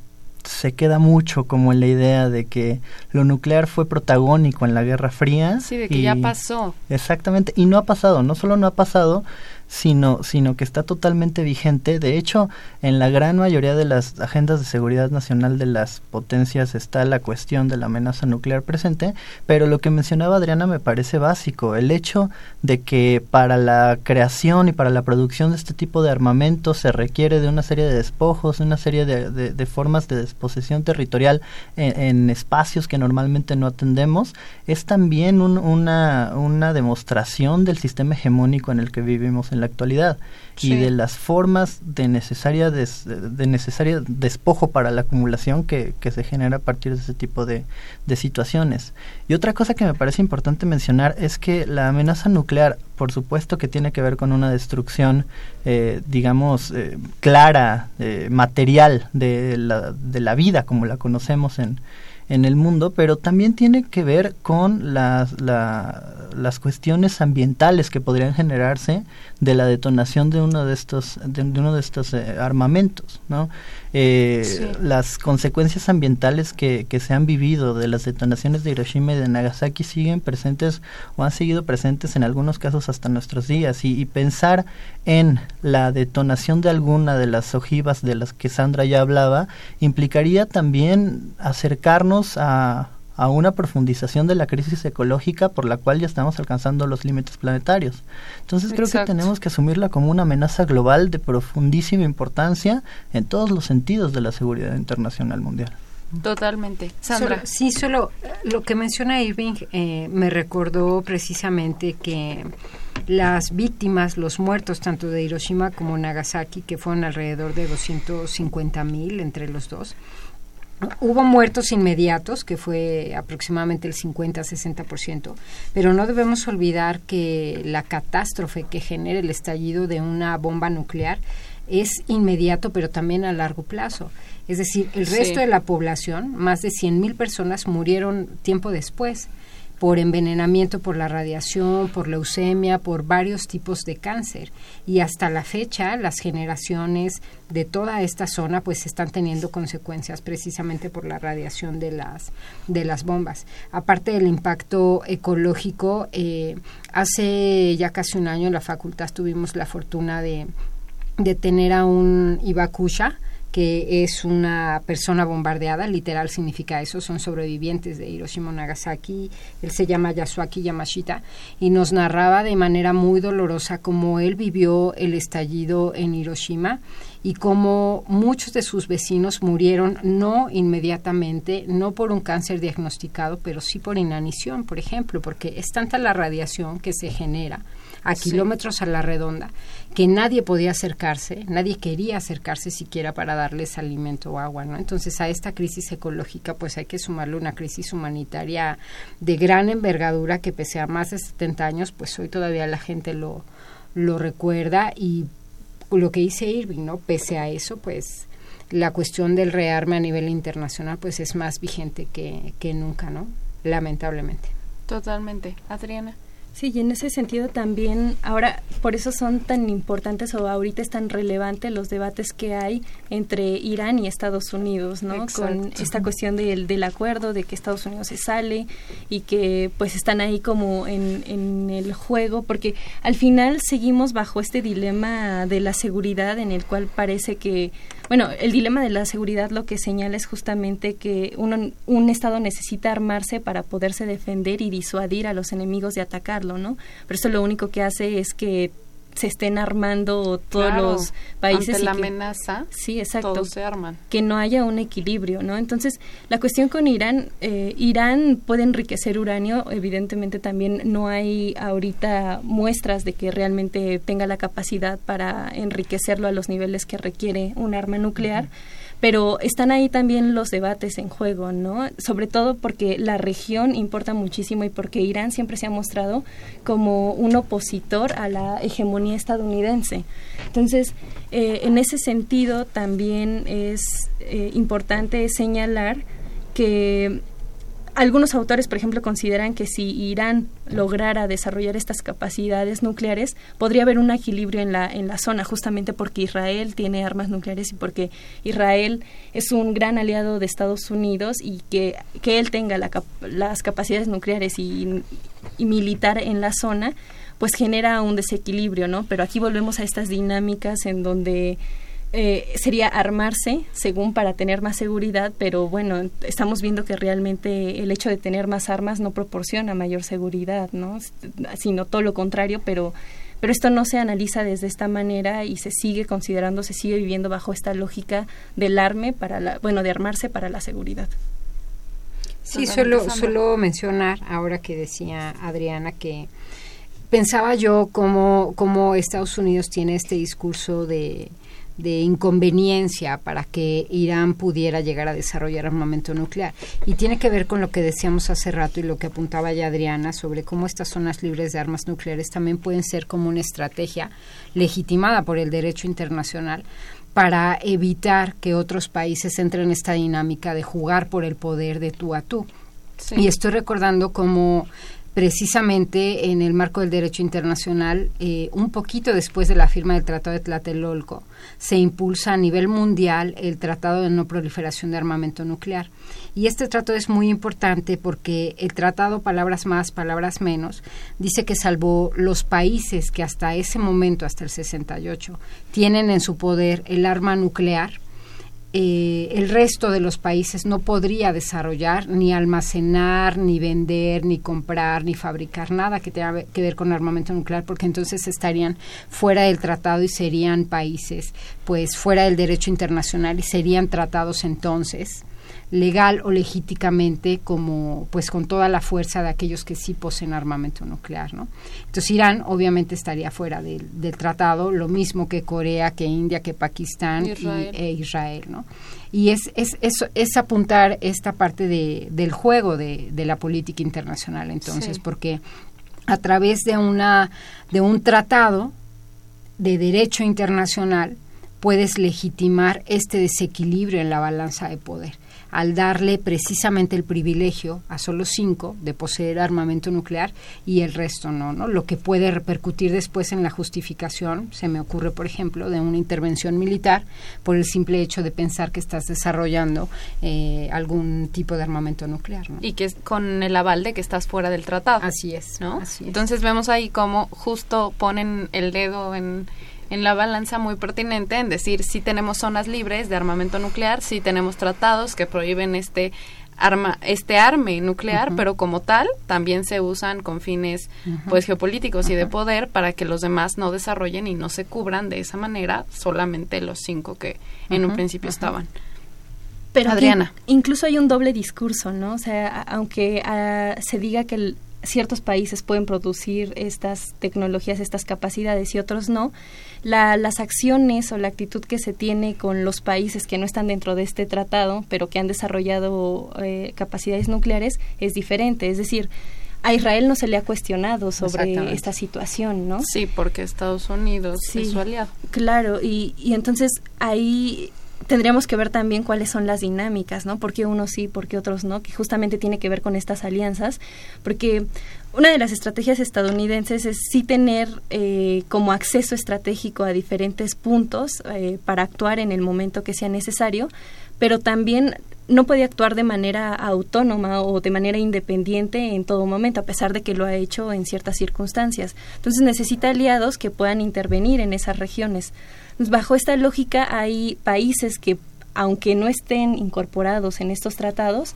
S4: se queda mucho como en la idea de que lo nuclear fue protagónico en la Guerra Fría.
S3: Sí, de que ya pasó.
S4: Exactamente, y no ha pasado, no solo no ha pasado, sino, sino que está totalmente vigente. De hecho, en la gran mayoría de las agendas de seguridad nacional de las potencias está la cuestión de la amenaza nuclear presente, pero lo que mencionaba Adriana me parece básico, el hecho de que para la creación y para la producción de este tipo de armamentos se requiere de una serie de despojos, de una serie de, de, formas de disposición territorial en, espacios que normalmente no atendemos, es también una, una demostración del sistema hegemónico en el que vivimos en la actualidad y de las formas de necesaria de necesaria despojo para la acumulación que, que, se genera a partir de ese tipo de, de, situaciones. Y otra cosa que me parece importante mencionar es que la amenaza nuclear, por supuesto que tiene que ver con una destrucción, eh, digamos, eh, clara, eh, material de la, de la vida como la conocemos en, en el mundo, pero también tiene que ver con las, las cuestiones ambientales que podrían generarse de la detonación de uno de estos de, uno de estos eh, armamentos, ¿no? Eh, Las consecuencias ambientales que, que se han vivido de las detonaciones de Hiroshima y de Nagasaki siguen presentes o han seguido presentes en algunos casos hasta nuestros días. Y, y pensar en la detonación de alguna de las ojivas de las que Sandra ya hablaba implicaría también acercarnos a a una profundización de la crisis ecológica por la cual ya estamos alcanzando los límites planetarios. Entonces creo que tenemos que asumirla como una amenaza global de profundísima importancia en todos los sentidos de la seguridad internacional mundial.
S5: Totalmente. Sandra.
S3: sí, solo eh, lo que menciona Irving eh, me recordó precisamente que las víctimas, los muertos tanto de Hiroshima como Nagasaki, que fueron alrededor de 250 mil entre los dos, Hubo muertos inmediatos, que fue aproximadamente el 50-60%, pero no debemos olvidar que la catástrofe que genera el estallido de una bomba nuclear es inmediato, pero también a largo plazo. Es decir, el resto de la población, más de 100.000 personas, murieron tiempo después por envenenamiento por la radiación, por leucemia, por varios tipos de cáncer. Y hasta la fecha las generaciones de toda esta zona pues están teniendo consecuencias precisamente por la radiación de las, de las bombas. Aparte del impacto ecológico, eh, hace ya casi un año en la facultad tuvimos la fortuna de, de tener a un Ibakusha, que es una persona bombardeada, literal significa eso, son sobrevivientes de Hiroshima Nagasaki, él se llama Yasuaki Yamashita, y nos narraba de manera muy dolorosa cómo él vivió el estallido en Hiroshima y cómo muchos de sus vecinos murieron no inmediatamente, no por un cáncer diagnosticado, pero sí por inanición, por ejemplo, porque es tanta la radiación que se genera a kilómetros a la redonda que nadie podía acercarse, nadie quería acercarse siquiera para darles alimento o agua, ¿no? Entonces a esta crisis ecológica pues hay que sumarle una crisis humanitaria de gran envergadura que pese a más de 70 años pues hoy todavía la gente lo, lo recuerda y lo que dice Irving, ¿no? Pese a eso, pues la cuestión del rearme a nivel internacional pues es más vigente que, que nunca, ¿no? Lamentablemente.
S5: Totalmente. Adriana.
S6: Sí, y en ese sentido también, ahora, por eso son tan importantes o ahorita es tan relevante los debates que hay entre Irán y Estados Unidos, ¿no? Con esta cuestión del, del acuerdo, de que Estados Unidos se sale y que pues están ahí como en, en el juego, porque al final seguimos bajo este dilema de la seguridad en el cual parece que bueno, el dilema de la seguridad lo que señala es justamente que uno, un Estado necesita armarse para poderse defender y disuadir a los enemigos de atacarlo, ¿no? Pero eso lo único que hace es que se estén armando todos los países.
S5: Ante la amenaza,
S6: sí, exacto,
S5: todos se arman.
S6: Que no haya un equilibrio, ¿no? Entonces, la cuestión con Irán, eh, Irán puede enriquecer uranio, evidentemente también no hay ahorita muestras de que realmente tenga la capacidad para enriquecerlo a los niveles que requiere un arma nuclear pero están ahí también los debates en juego, ¿no? Sobre todo porque la región importa muchísimo y porque Irán siempre se ha mostrado como un opositor a la hegemonía estadounidense. Entonces, eh, en ese sentido también es eh, importante señalar que algunos autores, por ejemplo, consideran que si Irán lograra desarrollar estas capacidades nucleares, podría haber un equilibrio en la, en la zona, justamente porque Israel tiene armas nucleares y porque Israel es un gran aliado de Estados Unidos y que, que él tenga las capacidades nucleares y, y militar en la zona, pues genera un desequilibrio, ¿no? Pero aquí volvemos a estas dinámicas en donde eh, sería armarse, según para tener más seguridad, pero bueno, estamos viendo que realmente el hecho de tener más armas no proporciona mayor seguridad, ¿no? Sino todo lo contrario, pero pero esto no se analiza desde esta manera y se sigue considerando, se sigue viviendo bajo esta lógica del arme para la, bueno, de armarse para la seguridad.
S3: Sí, solo, solo mencionar ahora que decía Adriana que pensaba yo cómo, cómo Estados Unidos tiene este discurso de de inconveniencia para que Irán pudiera llegar a desarrollar armamento nuclear. Y tiene que ver con lo que decíamos hace rato y lo que apuntaba ya Adriana sobre cómo estas zonas libres de armas nucleares también pueden ser como una estrategia legitimada por el derecho internacional para evitar que otros países entren en esta dinámica de jugar por el poder de tú a tú. Y estoy recordando cómo precisamente en el marco del derecho internacional, eh, un poquito después de la firma del Tratado de Tlatelolco, se impulsa a nivel mundial el Tratado de No Proliferación de Armamento Nuclear. Y este tratado es muy importante porque el tratado, palabras más, palabras menos, dice que salvo los países que hasta ese momento, hasta el 68, tienen en su poder el arma nuclear, eh, el resto de los países no podría desarrollar, ni almacenar, ni vender, ni comprar, ni fabricar nada que tenga que ver con armamento nuclear, porque entonces estarían fuera del tratado y serían países, pues, fuera del derecho internacional y serían tratados entonces legal o legítimamente como pues con toda la fuerza de aquellos que sí poseen armamento nuclear no entonces Irán obviamente estaría fuera del, tratado lo mismo que Corea que India que Pakistán
S5: Israel.
S3: Y, e Israel no y es, es, es, es apuntar esta parte de, del juego de, de la política internacional entonces porque a través de una de un tratado de derecho internacional puedes legitimar este desequilibrio en la balanza de poder al darle precisamente el privilegio a solo cinco de poseer armamento nuclear y el resto no, ¿no? Lo que puede repercutir después en la justificación, se me ocurre, por ejemplo, de una intervención militar por el simple hecho de pensar que estás desarrollando eh, algún tipo de armamento nuclear.
S5: Y que es con el aval de que estás fuera del tratado.
S3: Así es,
S5: ¿no?
S3: Así es.
S5: Entonces vemos ahí cómo justo ponen el dedo en en la balanza muy pertinente en decir si tenemos zonas libres de armamento nuclear, si tenemos tratados que prohíben este arma este arme nuclear, pero como tal también se usan con fines pues geopolíticos y de poder para que los demás no desarrollen y no se cubran de esa manera solamente los cinco que en un principio estaban.
S6: Pero Adriana. incluso hay un doble discurso, ¿no? O sea, aunque ah, se diga que ciertos países pueden producir estas tecnologías, estas capacidades y otros no, las acciones o la actitud que se tiene con los países que no están dentro de este tratado, pero que han desarrollado eh, capacidades nucleares, es diferente. Es decir, a Israel no se le ha cuestionado sobre esta situación, ¿no?
S5: Sí, porque Estados Unidos es su aliado.
S6: Claro, y, y entonces ahí tendríamos que ver también cuáles son las dinámicas, ¿no? ¿Por qué unos sí, por qué otros no? Que justamente tiene que ver con estas alianzas, porque una de las estrategias estadounidenses es sí tener eh, como acceso estratégico a diferentes puntos eh, para actuar en el momento que sea necesario, pero también no puede actuar de manera autónoma o de manera independiente en todo momento, a pesar de que lo ha hecho en ciertas circunstancias. Entonces necesita aliados que puedan intervenir en esas regiones. Bajo esta lógica hay países que, aunque no estén incorporados en estos tratados,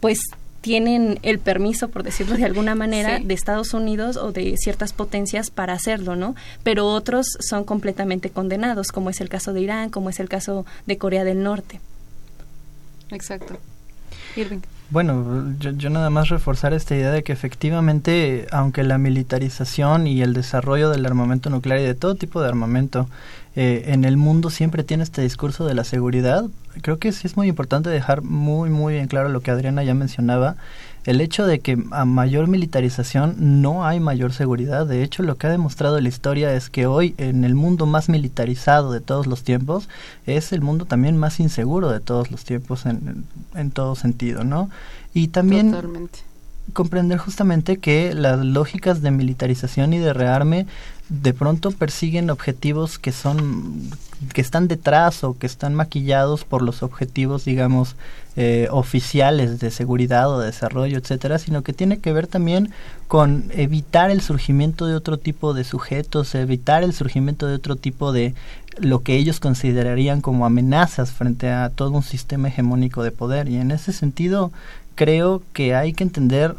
S6: pues tienen el permiso, por decirlo de alguna manera, de Estados Unidos o de ciertas potencias para hacerlo, ¿no? Pero otros son completamente condenados, como es el caso de Irán, como es el caso de Corea del Norte.
S5: Exacto. Irving.
S4: Bueno, yo, yo, nada más reforzar esta idea de que efectivamente, aunque la militarización y el desarrollo del armamento nuclear y de todo tipo de armamento eh, en el mundo siempre tiene este discurso de la seguridad. Creo que sí es muy importante dejar muy, muy bien claro lo que Adriana ya mencionaba. El hecho de que a mayor militarización no hay mayor seguridad. De hecho, lo que ha demostrado la historia es que hoy, en el mundo más militarizado de todos los tiempos, es el mundo también más inseguro de todos los tiempos en, en todo sentido, ¿no? Y también comprender justamente que las lógicas de militarización y de rearme de pronto persiguen objetivos que son que están detrás o que están maquillados por los objetivos digamos eh, oficiales de seguridad o de desarrollo etcétera sino que tiene que ver también con evitar el surgimiento de otro tipo de sujetos evitar el surgimiento de otro tipo de lo que ellos considerarían como amenazas frente a todo un sistema hegemónico de poder. Y en ese sentido creo que hay que entender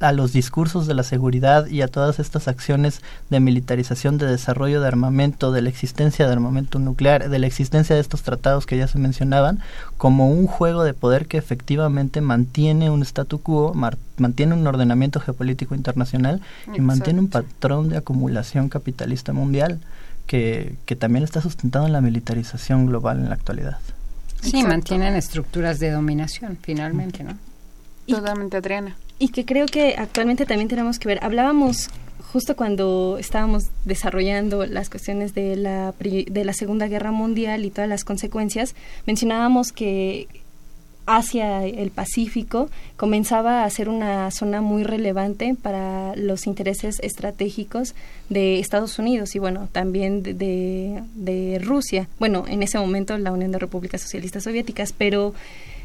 S4: a los discursos de la seguridad y a todas estas acciones de militarización, de desarrollo de armamento, de la existencia de armamento nuclear, de la existencia de estos tratados que ya se mencionaban, como un juego de poder que efectivamente mantiene un statu quo, mantiene un ordenamiento geopolítico internacional y mantiene un patrón de acumulación capitalista mundial que, que también está sustentado en la militarización global en la actualidad.
S3: Sí, mantienen estructuras de dominación, finalmente, ¿no?
S5: Totalmente, Adriana
S6: y que creo que actualmente también tenemos que ver. Hablábamos justo cuando estábamos desarrollando las cuestiones de la, de la Segunda Guerra Mundial y todas las consecuencias, mencionábamos que hacia el Pacífico comenzaba a ser una zona muy relevante para los intereses estratégicos de Estados Unidos y bueno, también de, de Rusia. Bueno, en ese momento la Unión de Repúblicas Socialistas Soviéticas, pero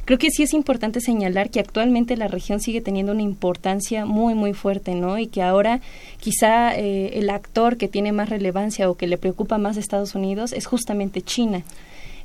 S6: Creo que sí es importante señalar que actualmente la región sigue teniendo una importancia muy, muy fuerte, ¿no? Y que ahora quizá eh, el actor que tiene más relevancia o que le preocupa más a Estados Unidos es justamente China.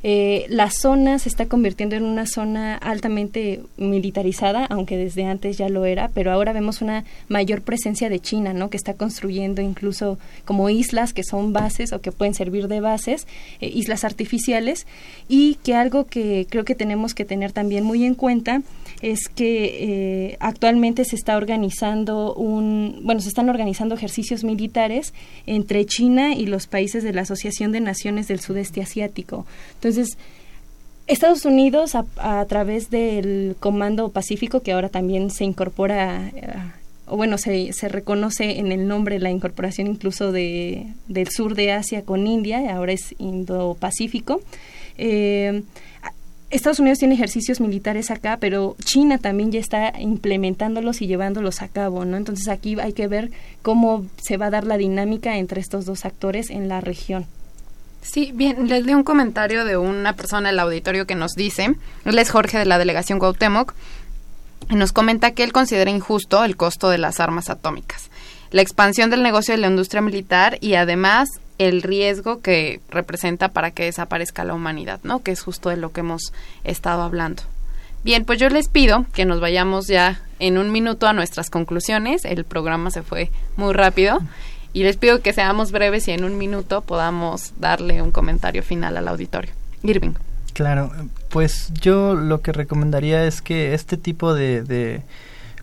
S6: Eh, la zona se está convirtiendo en una zona altamente militarizada, aunque desde antes ya lo era, pero ahora vemos una mayor presencia de China, ¿no? Que está construyendo incluso como islas que son bases o que pueden servir de bases, eh, islas artificiales, y que algo que creo que tenemos que tener también muy en cuenta es que eh, actualmente se está organizando un, bueno, se están organizando ejercicios militares entre China y los países de la Asociación de Naciones del Sudeste Asiático. Estados Unidos, a, través del Comando Pacífico, que ahora también se incorpora, eh, o bueno, se, se reconoce en el nombre la incorporación incluso de, del sur de Asia con India, ahora es Indo-Pacífico. Eh, Estados Unidos tiene ejercicios militares acá, pero China también ya está implementándolos y llevándolos a cabo, ¿no? Entonces aquí hay que ver cómo se va a dar la dinámica entre estos dos actores en la región.
S5: Sí, bien, les di un comentario de una persona en el auditorio que nos dice, él es Jorge de la delegación Cuauhtémoc, y nos comenta que él considera injusto el costo de las armas atómicas, la expansión del negocio de la industria militar y además el riesgo que representa para que desaparezca la humanidad, ¿no? Que es justo de lo que hemos estado hablando. Bien, pues yo les pido que nos vayamos ya en un minuto a nuestras conclusiones. El programa se fue muy rápido. Y les pido que seamos breves y en un minuto podamos darle un comentario final al auditorio. Irving.
S4: Claro, pues yo lo que recomendaría es que este tipo de,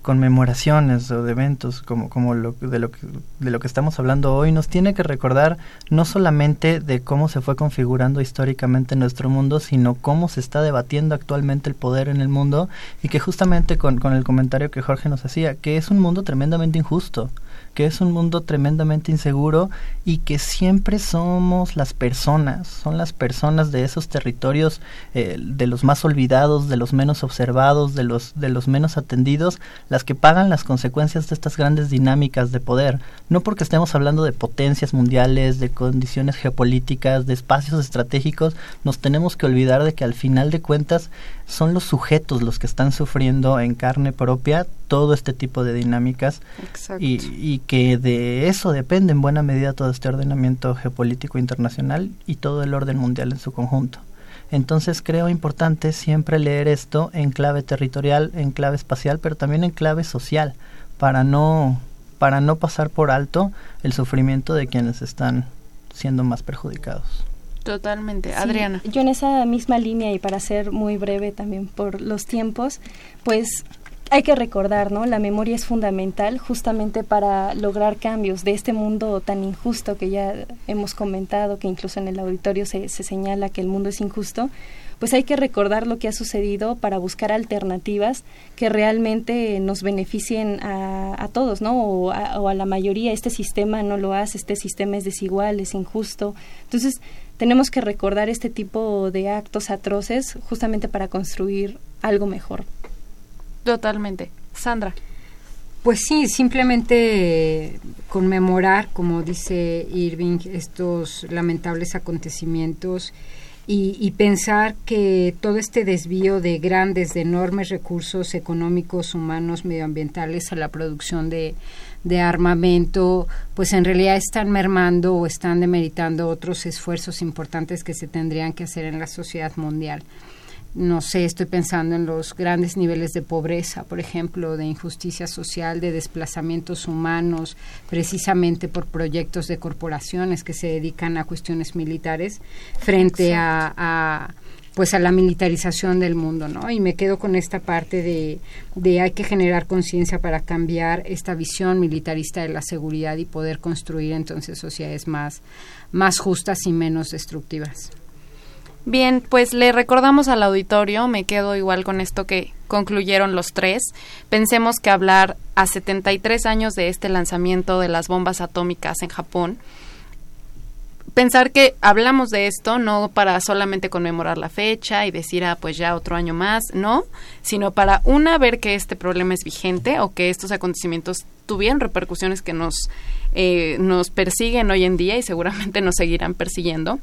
S4: conmemoraciones o de eventos como, como lo, de, lo que, de lo que estamos hablando hoy nos tiene que recordar no solamente de cómo se fue configurando históricamente nuestro mundo, sino cómo se está debatiendo actualmente el poder en el mundo y que justamente con, con el comentario que Jorge nos hacía, que es un mundo tremendamente injusto que es un mundo tremendamente inseguro y que siempre somos las personas, son las personas de esos territorios, eh, de los más olvidados, de los menos observados, de los, de los menos atendidos, las que pagan las consecuencias de estas grandes dinámicas de poder. No porque estemos hablando de potencias mundiales, de condiciones geopolíticas, de espacios estratégicos, nos tenemos que olvidar de que al final de cuentas son los sujetos los que están sufriendo en carne propia todo este tipo de dinámicas y, y, que de eso depende en buena medida todo este ordenamiento geopolítico internacional y todo el orden mundial en su conjunto. Entonces creo importante siempre leer esto en clave territorial, en clave espacial, pero también en clave social, para no, para no pasar por alto el sufrimiento de quienes están siendo más perjudicados.
S5: Totalmente. Adriana.
S6: Yo en esa misma línea y para ser muy breve también por los tiempos, pues hay que recordar, ¿no? La memoria es fundamental justamente para lograr cambios de este mundo tan injusto que ya hemos comentado, que incluso en el auditorio se, se señala que el mundo es injusto pues hay que recordar lo que ha sucedido para buscar alternativas que realmente nos beneficien a, a todos, ¿no? O a, o a, la mayoría. Este sistema no lo hace, este sistema es desigual, es injusto. Entonces, tenemos que recordar este tipo de actos atroces justamente para construir algo mejor.
S5: Totalmente. Sandra.
S3: Pues sí, simplemente conmemorar, como dice Irving, estos lamentables acontecimientos y, y, pensar que todo este desvío de grandes, de enormes recursos económicos, humanos, medioambientales a la producción de, de armamento, pues en realidad están mermando o están demeritando otros esfuerzos importantes que se tendrían que hacer en la sociedad mundial. No sé, estoy pensando en los grandes niveles de pobreza, por ejemplo, de injusticia social, de desplazamientos humanos, precisamente por proyectos de corporaciones que se dedican a cuestiones militares frente a pues a la militarización del mundo, ¿no? Y me quedo con esta parte de, de hay que generar conciencia para cambiar esta visión militarista de la seguridad y poder construir entonces sociedades más, más justas y menos destructivas.
S5: Bien, pues le recordamos al auditorio, me quedo igual con esto que concluyeron los tres. Pensemos que hablar a 73 años de este lanzamiento de las bombas atómicas en Japón, pensar que hablamos de esto no para solamente conmemorar la fecha y decir, ah, pues ya otro año más, no, sino para, una, ver que este problema es vigente o que estos acontecimientos tuvieron repercusiones que nos, eh, nos persiguen hoy en día y seguramente nos seguirán persiguiendo.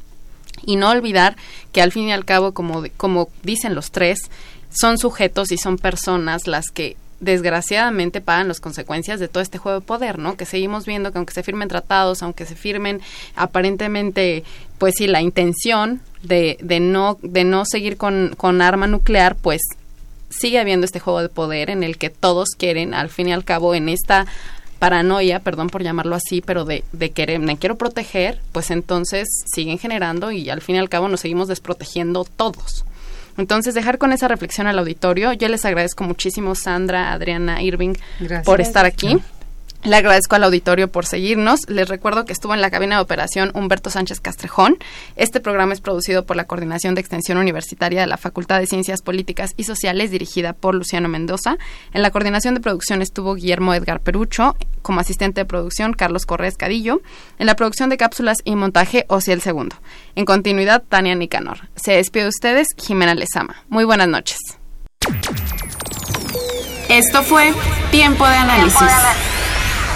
S5: Y no olvidar que al fin y al cabo, como, como dicen los tres, son sujetos y son personas las que desgraciadamente pagan las consecuencias de todo este juego de poder, ¿no? Que seguimos viendo que aunque se firmen tratados, aunque se firmen aparentemente, pues sí, la intención de, de no, de no seguir con, con arma nuclear, pues sigue habiendo este juego de poder en el que todos quieren, al fin y al cabo, en esta paranoia, perdón por llamarlo así, pero de, de querer, me quiero proteger, pues entonces siguen generando y al fin y al cabo nos seguimos desprotegiendo todos. Entonces, dejar con esa reflexión al auditorio. Yo les agradezco muchísimo, Sandra, Adriana, Irving, por estar aquí. Le agradezco al auditorio por seguirnos. Les recuerdo que estuvo en la cabina de operación Humberto Sánchez Castrejón. Este programa es producido por la Coordinación de Extensión Universitaria de la Facultad de Ciencias Políticas y Sociales, dirigida por Luciano Mendoza. En la coordinación de producción estuvo Guillermo Edgar Perucho, como asistente de producción Carlos Correa Cadillo. En la producción de cápsulas y montaje Ociel Segundo. En continuidad, Tania Nicanor. Se despide de ustedes, Jimena Lezama. Muy buenas noches.
S9: Esto fue Tiempo de Análisis